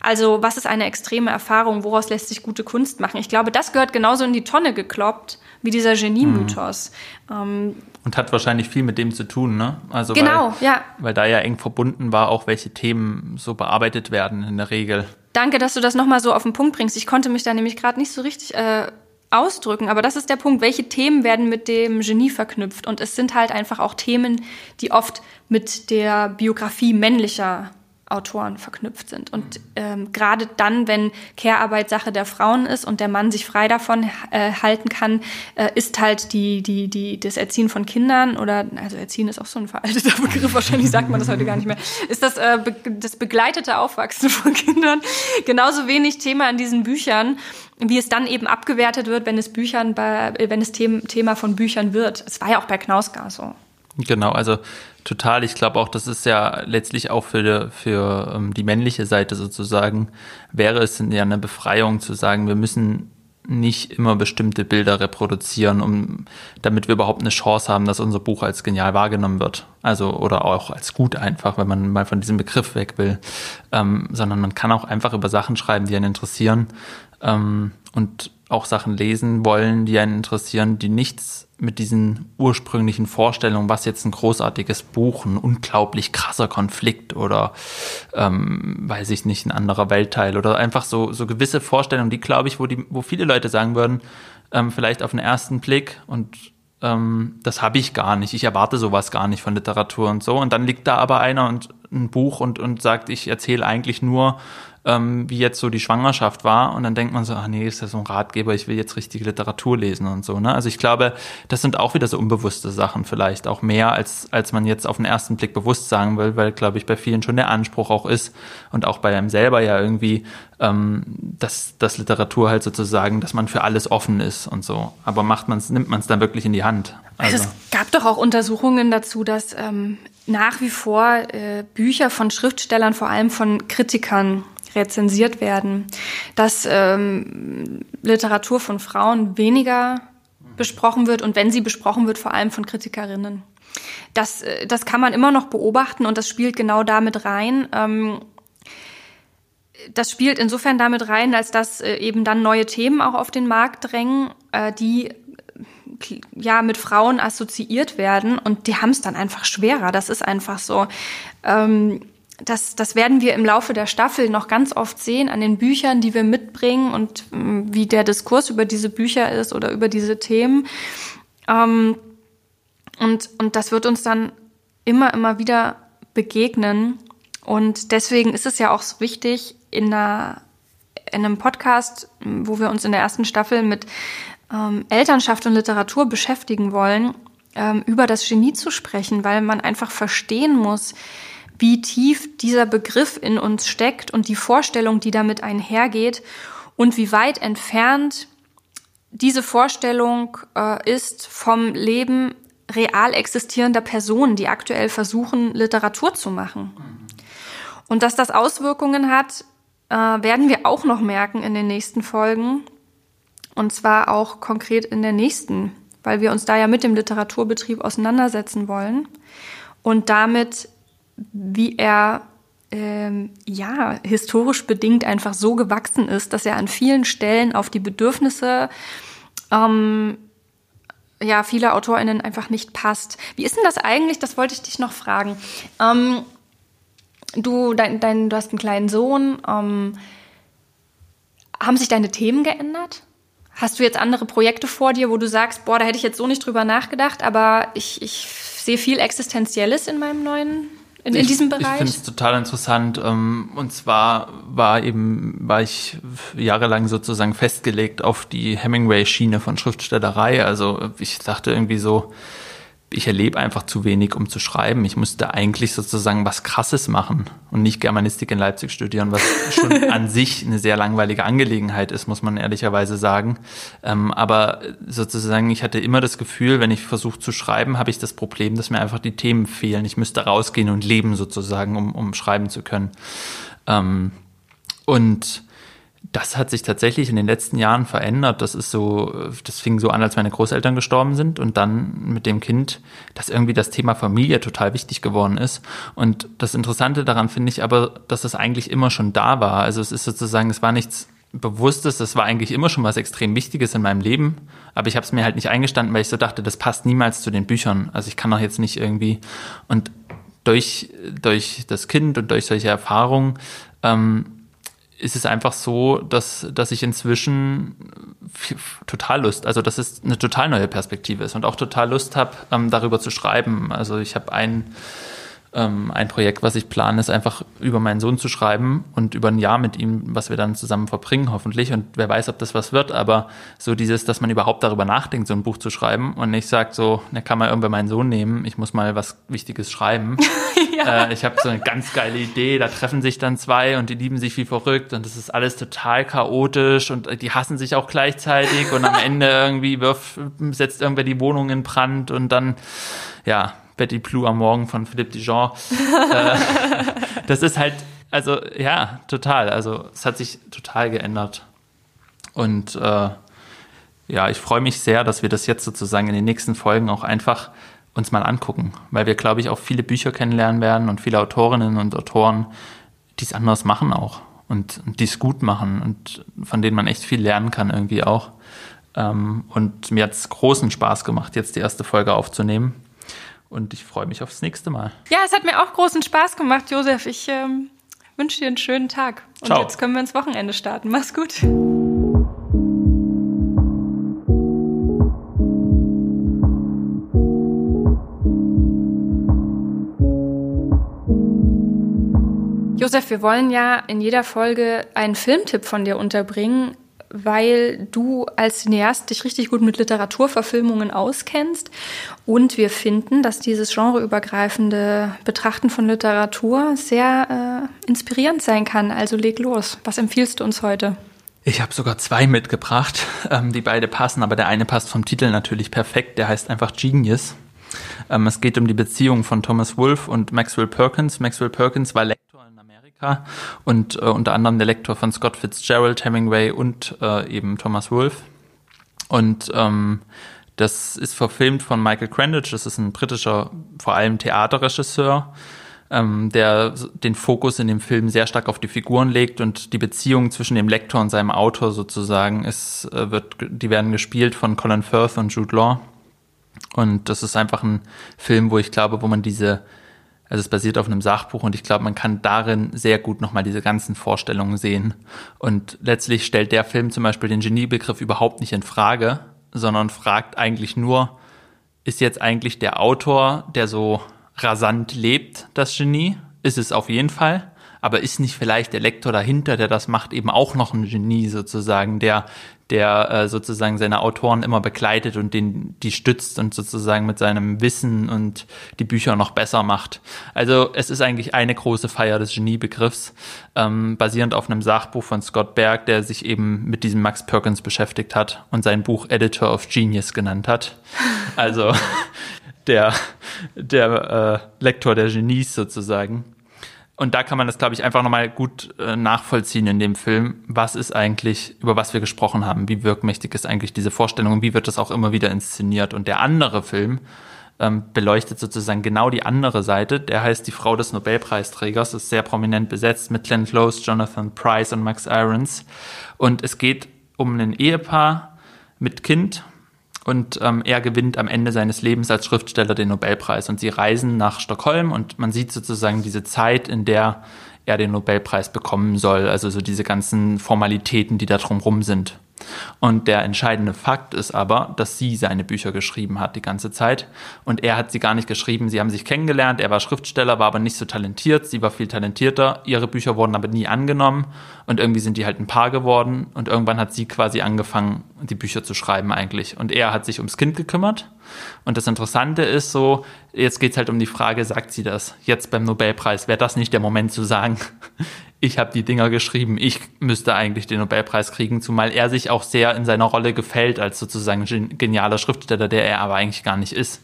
Also was ist eine extreme Erfahrung? Woraus lässt sich gute Kunst machen? Ich glaube, das gehört genauso in die Tonne gekloppt wie dieser Genie-Mythos. Mhm. Ähm, und hat wahrscheinlich viel mit dem zu tun, ne? Also genau, weil, ja. Weil da ja eng verbunden war, auch welche Themen so bearbeitet werden in der Regel. Danke, dass du das nochmal so auf den Punkt bringst. Ich konnte mich da nämlich gerade nicht so richtig äh, ausdrücken, aber das ist der Punkt. Welche Themen werden mit dem Genie verknüpft? Und es sind halt einfach auch Themen, die oft mit der Biografie männlicher Autoren verknüpft sind. Und ähm, gerade dann, wenn Care-Arbeit Sache der Frauen ist und der Mann sich frei davon äh, halten kann, äh, ist halt die, die, die, das Erziehen von Kindern oder, also Erziehen ist auch so ein veralteter Begriff, wahrscheinlich sagt man das heute gar nicht mehr, ist das, äh, be das begleitete Aufwachsen von Kindern genauso wenig Thema in diesen Büchern, wie es dann eben abgewertet wird, wenn es Büchern bei, wenn es Thema von Büchern wird. Es war ja auch bei Knausgar so. Genau, also total. Ich glaube auch, das ist ja letztlich auch für, für ähm, die männliche Seite sozusagen, wäre es ja eine Befreiung zu sagen, wir müssen nicht immer bestimmte Bilder reproduzieren, um, damit wir überhaupt eine Chance haben, dass unser Buch als genial wahrgenommen wird. Also, oder auch als gut einfach, wenn man mal von diesem Begriff weg will. Ähm, sondern man kann auch einfach über Sachen schreiben, die einen interessieren. Ähm, und auch Sachen lesen wollen, die einen interessieren, die nichts mit diesen ursprünglichen Vorstellungen, was jetzt ein großartiges Buch, ein unglaublich krasser Konflikt oder ähm, weiß ich nicht, ein anderer Weltteil oder einfach so, so gewisse Vorstellungen, die glaube ich, wo, die, wo viele Leute sagen würden, ähm, vielleicht auf den ersten Blick und ähm, das habe ich gar nicht, ich erwarte sowas gar nicht von Literatur und so. Und dann liegt da aber einer und ein Buch und, und sagt, ich erzähle eigentlich nur ähm, wie jetzt so die Schwangerschaft war. Und dann denkt man so, ach nee, ist ja so ein Ratgeber, ich will jetzt richtige Literatur lesen und so. Ne? Also ich glaube, das sind auch wieder so unbewusste Sachen vielleicht, auch mehr, als, als man jetzt auf den ersten Blick bewusst sagen will, weil, glaube ich, bei vielen schon der Anspruch auch ist und auch bei einem selber ja irgendwie, ähm, dass, dass Literatur halt sozusagen, dass man für alles offen ist und so. Aber macht man's, nimmt man es dann wirklich in die Hand? Also. also. es gab doch auch Untersuchungen dazu, dass ähm, nach wie vor äh, Bücher von Schriftstellern, vor allem von Kritikern, rezensiert werden, dass ähm, Literatur von Frauen weniger besprochen wird und wenn sie besprochen wird, vor allem von Kritikerinnen. Das, äh, das kann man immer noch beobachten und das spielt genau damit rein. Ähm, das spielt insofern damit rein, als dass äh, eben dann neue Themen auch auf den Markt drängen, äh, die ja mit Frauen assoziiert werden und die haben es dann einfach schwerer. Das ist einfach so. Ähm, das, das werden wir im Laufe der Staffel noch ganz oft sehen an den Büchern, die wir mitbringen und ähm, wie der Diskurs über diese Bücher ist oder über diese Themen. Ähm, und, und das wird uns dann immer, immer wieder begegnen. Und deswegen ist es ja auch so wichtig, in, einer, in einem Podcast, wo wir uns in der ersten Staffel mit ähm, Elternschaft und Literatur beschäftigen wollen, ähm, über das Genie zu sprechen, weil man einfach verstehen muss, wie tief dieser Begriff in uns steckt und die Vorstellung, die damit einhergeht und wie weit entfernt diese Vorstellung äh, ist vom Leben real existierender Personen, die aktuell versuchen, Literatur zu machen. Und dass das Auswirkungen hat, äh, werden wir auch noch merken in den nächsten Folgen. Und zwar auch konkret in der nächsten, weil wir uns da ja mit dem Literaturbetrieb auseinandersetzen wollen und damit wie er ähm, ja historisch bedingt einfach so gewachsen ist, dass er an vielen Stellen auf die Bedürfnisse ähm, ja vieler AutorInnen einfach nicht passt. Wie ist denn das eigentlich? Das wollte ich dich noch fragen. Ähm, du, dein, dein, du hast einen kleinen Sohn. Ähm, haben sich deine Themen geändert? Hast du jetzt andere Projekte vor dir, wo du sagst, boah, da hätte ich jetzt so nicht drüber nachgedacht, aber ich, ich sehe viel Existenzielles in meinem neuen, in, in diesem Bereich? Ich finde es total interessant. Ähm, und zwar war eben, war ich jahrelang sozusagen festgelegt auf die Hemingway-Schiene von Schriftstellerei. Also ich dachte irgendwie so, ich erlebe einfach zu wenig, um zu schreiben. Ich musste eigentlich sozusagen was Krasses machen und nicht Germanistik in Leipzig studieren, was schon an sich eine sehr langweilige Angelegenheit ist, muss man ehrlicherweise sagen. Ähm, aber sozusagen, ich hatte immer das Gefühl, wenn ich versuche zu schreiben, habe ich das Problem, dass mir einfach die Themen fehlen. Ich müsste rausgehen und leben sozusagen, um, um schreiben zu können. Ähm, und das hat sich tatsächlich in den letzten Jahren verändert. Das ist so, das fing so an, als meine Großeltern gestorben sind und dann mit dem Kind, dass irgendwie das Thema Familie total wichtig geworden ist. Und das Interessante daran finde ich aber, dass es eigentlich immer schon da war. Also es ist sozusagen, es war nichts Bewusstes, das war eigentlich immer schon was extrem Wichtiges in meinem Leben, aber ich habe es mir halt nicht eingestanden, weil ich so dachte, das passt niemals zu den Büchern. Also ich kann doch jetzt nicht irgendwie und durch durch das Kind und durch solche Erfahrungen ähm, ist es einfach so, dass, dass ich inzwischen total Lust, also dass es eine total neue Perspektive ist und auch total Lust habe, ähm, darüber zu schreiben. Also ich habe ein ähm, ein Projekt, was ich plane, ist einfach über meinen Sohn zu schreiben und über ein Jahr mit ihm, was wir dann zusammen verbringen, hoffentlich. Und wer weiß, ob das was wird, aber so dieses, dass man überhaupt darüber nachdenkt, so ein Buch zu schreiben. Und nicht sagt so, ne, kann man irgendwann meinen Sohn nehmen, ich muss mal was Wichtiges schreiben. ja. äh, ich habe so eine ganz geile Idee, da treffen sich dann zwei und die lieben sich wie verrückt. Und das ist alles total chaotisch. Und die hassen sich auch gleichzeitig. Und am Ende irgendwie wirft, setzt irgendwer die Wohnung in Brand. Und dann, ja, Betty Blue am Morgen von Philippe Dijon. äh, das ist halt, also ja, total. Also es hat sich total geändert. Und äh, ja, ich freue mich sehr, dass wir das jetzt sozusagen in den nächsten Folgen auch einfach uns mal angucken, weil wir, glaube ich, auch viele Bücher kennenlernen werden und viele Autorinnen und Autoren, die es anders machen auch und, und die es gut machen und von denen man echt viel lernen kann irgendwie auch. Ähm, und mir hat es großen Spaß gemacht, jetzt die erste Folge aufzunehmen und ich freue mich aufs nächste Mal. Ja, es hat mir auch großen Spaß gemacht, Josef. Ich ähm, wünsche dir einen schönen Tag. Und Ciao. jetzt können wir ins Wochenende starten. Mach's gut. Josef, wir wollen ja in jeder Folge einen Filmtipp von dir unterbringen weil du als Cineast dich richtig gut mit Literaturverfilmungen auskennst. Und wir finden, dass dieses genreübergreifende Betrachten von Literatur sehr äh, inspirierend sein kann. Also leg los. Was empfiehlst du uns heute? Ich habe sogar zwei mitgebracht, ähm, die beide passen, aber der eine passt vom Titel natürlich perfekt. Der heißt einfach Genius. Ähm, es geht um die Beziehung von Thomas Wolfe und Maxwell Perkins. Maxwell Perkins war Amerika und äh, unter anderem der Lektor von Scott Fitzgerald, Hemingway und äh, eben Thomas Wolfe. Und ähm, das ist verfilmt von Michael Crandage, das ist ein britischer, vor allem Theaterregisseur, ähm, der den Fokus in dem Film sehr stark auf die Figuren legt und die Beziehung zwischen dem Lektor und seinem Autor sozusagen ist, äh, wird, die werden gespielt von Colin Firth und Jude Law. Und das ist einfach ein Film, wo ich glaube, wo man diese also es basiert auf einem Sachbuch und ich glaube, man kann darin sehr gut nochmal diese ganzen Vorstellungen sehen. Und letztlich stellt der Film zum Beispiel den Geniebegriff überhaupt nicht in Frage, sondern fragt eigentlich nur, ist jetzt eigentlich der Autor, der so rasant lebt, das Genie? Ist es auf jeden Fall aber ist nicht vielleicht der Lektor dahinter, der das macht, eben auch noch ein Genie sozusagen, der der äh, sozusagen seine Autoren immer begleitet und den die stützt und sozusagen mit seinem Wissen und die Bücher noch besser macht. Also es ist eigentlich eine große Feier des Geniebegriffs, ähm, basierend auf einem Sachbuch von Scott Berg, der sich eben mit diesem Max Perkins beschäftigt hat und sein Buch Editor of Genius genannt hat. Also der der äh, Lektor der Genies sozusagen. Und da kann man das, glaube ich, einfach nochmal gut äh, nachvollziehen in dem Film. Was ist eigentlich, über was wir gesprochen haben? Wie wirkmächtig ist eigentlich diese Vorstellung und wie wird das auch immer wieder inszeniert? Und der andere Film, ähm, beleuchtet sozusagen genau die andere Seite. Der heißt Die Frau des Nobelpreisträgers, ist sehr prominent besetzt mit Glenn Close, Jonathan Price und Max Irons. Und es geht um ein Ehepaar mit Kind und ähm, er gewinnt am Ende seines Lebens als Schriftsteller den Nobelpreis. Und sie reisen nach Stockholm und man sieht sozusagen diese Zeit, in der er den Nobelpreis bekommen soll. Also so diese ganzen Formalitäten, die da drumherum sind. Und der entscheidende Fakt ist aber, dass sie seine Bücher geschrieben hat die ganze Zeit. Und er hat sie gar nicht geschrieben. Sie haben sich kennengelernt. Er war Schriftsteller, war aber nicht so talentiert. Sie war viel talentierter. Ihre Bücher wurden aber nie angenommen. Und irgendwie sind die halt ein Paar geworden. Und irgendwann hat sie quasi angefangen, die Bücher zu schreiben eigentlich. Und er hat sich ums Kind gekümmert. Und das Interessante ist so, jetzt geht es halt um die Frage, sagt sie das jetzt beim Nobelpreis? Wäre das nicht der Moment zu sagen, ich habe die Dinger geschrieben, ich müsste eigentlich den Nobelpreis kriegen, zumal er sich auch sehr in seiner Rolle gefällt als sozusagen genialer Schriftsteller, der er aber eigentlich gar nicht ist.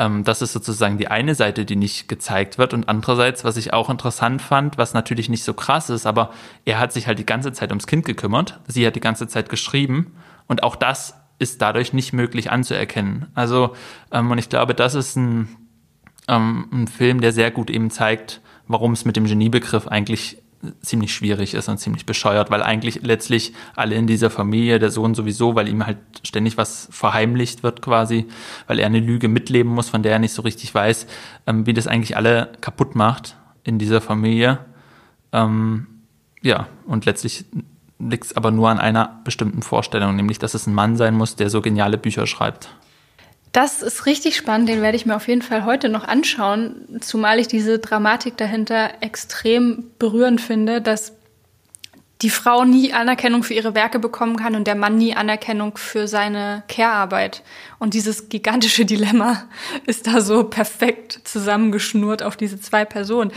Ähm, das ist sozusagen die eine Seite, die nicht gezeigt wird. Und andererseits, was ich auch interessant fand, was natürlich nicht so krass ist, aber er hat sich halt die ganze Zeit ums Kind gekümmert, sie hat die ganze Zeit geschrieben und auch das ist dadurch nicht möglich anzuerkennen. Also, ähm, und ich glaube, das ist ein, ähm, ein Film, der sehr gut eben zeigt, warum es mit dem Geniebegriff eigentlich ziemlich schwierig ist und ziemlich bescheuert, weil eigentlich letztlich alle in dieser Familie, der Sohn sowieso, weil ihm halt ständig was verheimlicht wird quasi, weil er eine Lüge mitleben muss, von der er nicht so richtig weiß, ähm, wie das eigentlich alle kaputt macht in dieser Familie. Ähm, ja, und letztlich liegt es aber nur an einer bestimmten Vorstellung, nämlich dass es ein Mann sein muss, der so geniale Bücher schreibt. Das ist richtig spannend, den werde ich mir auf jeden Fall heute noch anschauen, zumal ich diese Dramatik dahinter extrem berührend finde, dass die Frau nie Anerkennung für ihre Werke bekommen kann und der Mann nie Anerkennung für seine Care-Arbeit. Und dieses gigantische Dilemma ist da so perfekt zusammengeschnurrt auf diese zwei Personen.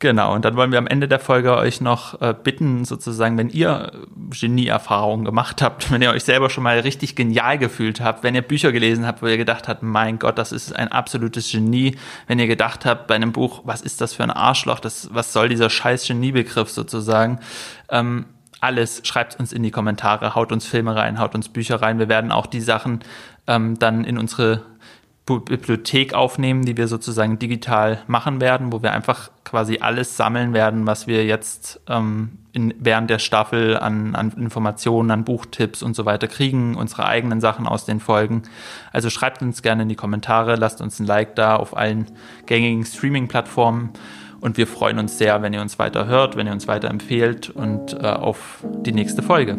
Genau, und dann wollen wir am Ende der Folge euch noch äh, bitten, sozusagen, wenn ihr Genie-Erfahrungen gemacht habt, wenn ihr euch selber schon mal richtig genial gefühlt habt, wenn ihr Bücher gelesen habt, wo ihr gedacht habt, mein Gott, das ist ein absolutes Genie, wenn ihr gedacht habt bei einem Buch, was ist das für ein Arschloch, das, was soll dieser scheiß Geniebegriff sozusagen, ähm, alles, schreibt uns in die Kommentare, haut uns Filme rein, haut uns Bücher rein. Wir werden auch die Sachen ähm, dann in unsere Bibliothek aufnehmen, die wir sozusagen digital machen werden, wo wir einfach quasi alles sammeln werden, was wir jetzt ähm, in, während der Staffel an, an Informationen, an Buchtipps und so weiter kriegen, unsere eigenen Sachen aus den Folgen. Also schreibt uns gerne in die Kommentare, lasst uns ein Like da auf allen gängigen Streaming-Plattformen und wir freuen uns sehr, wenn ihr uns weiter hört, wenn ihr uns weiter empfehlt und äh, auf die nächste Folge.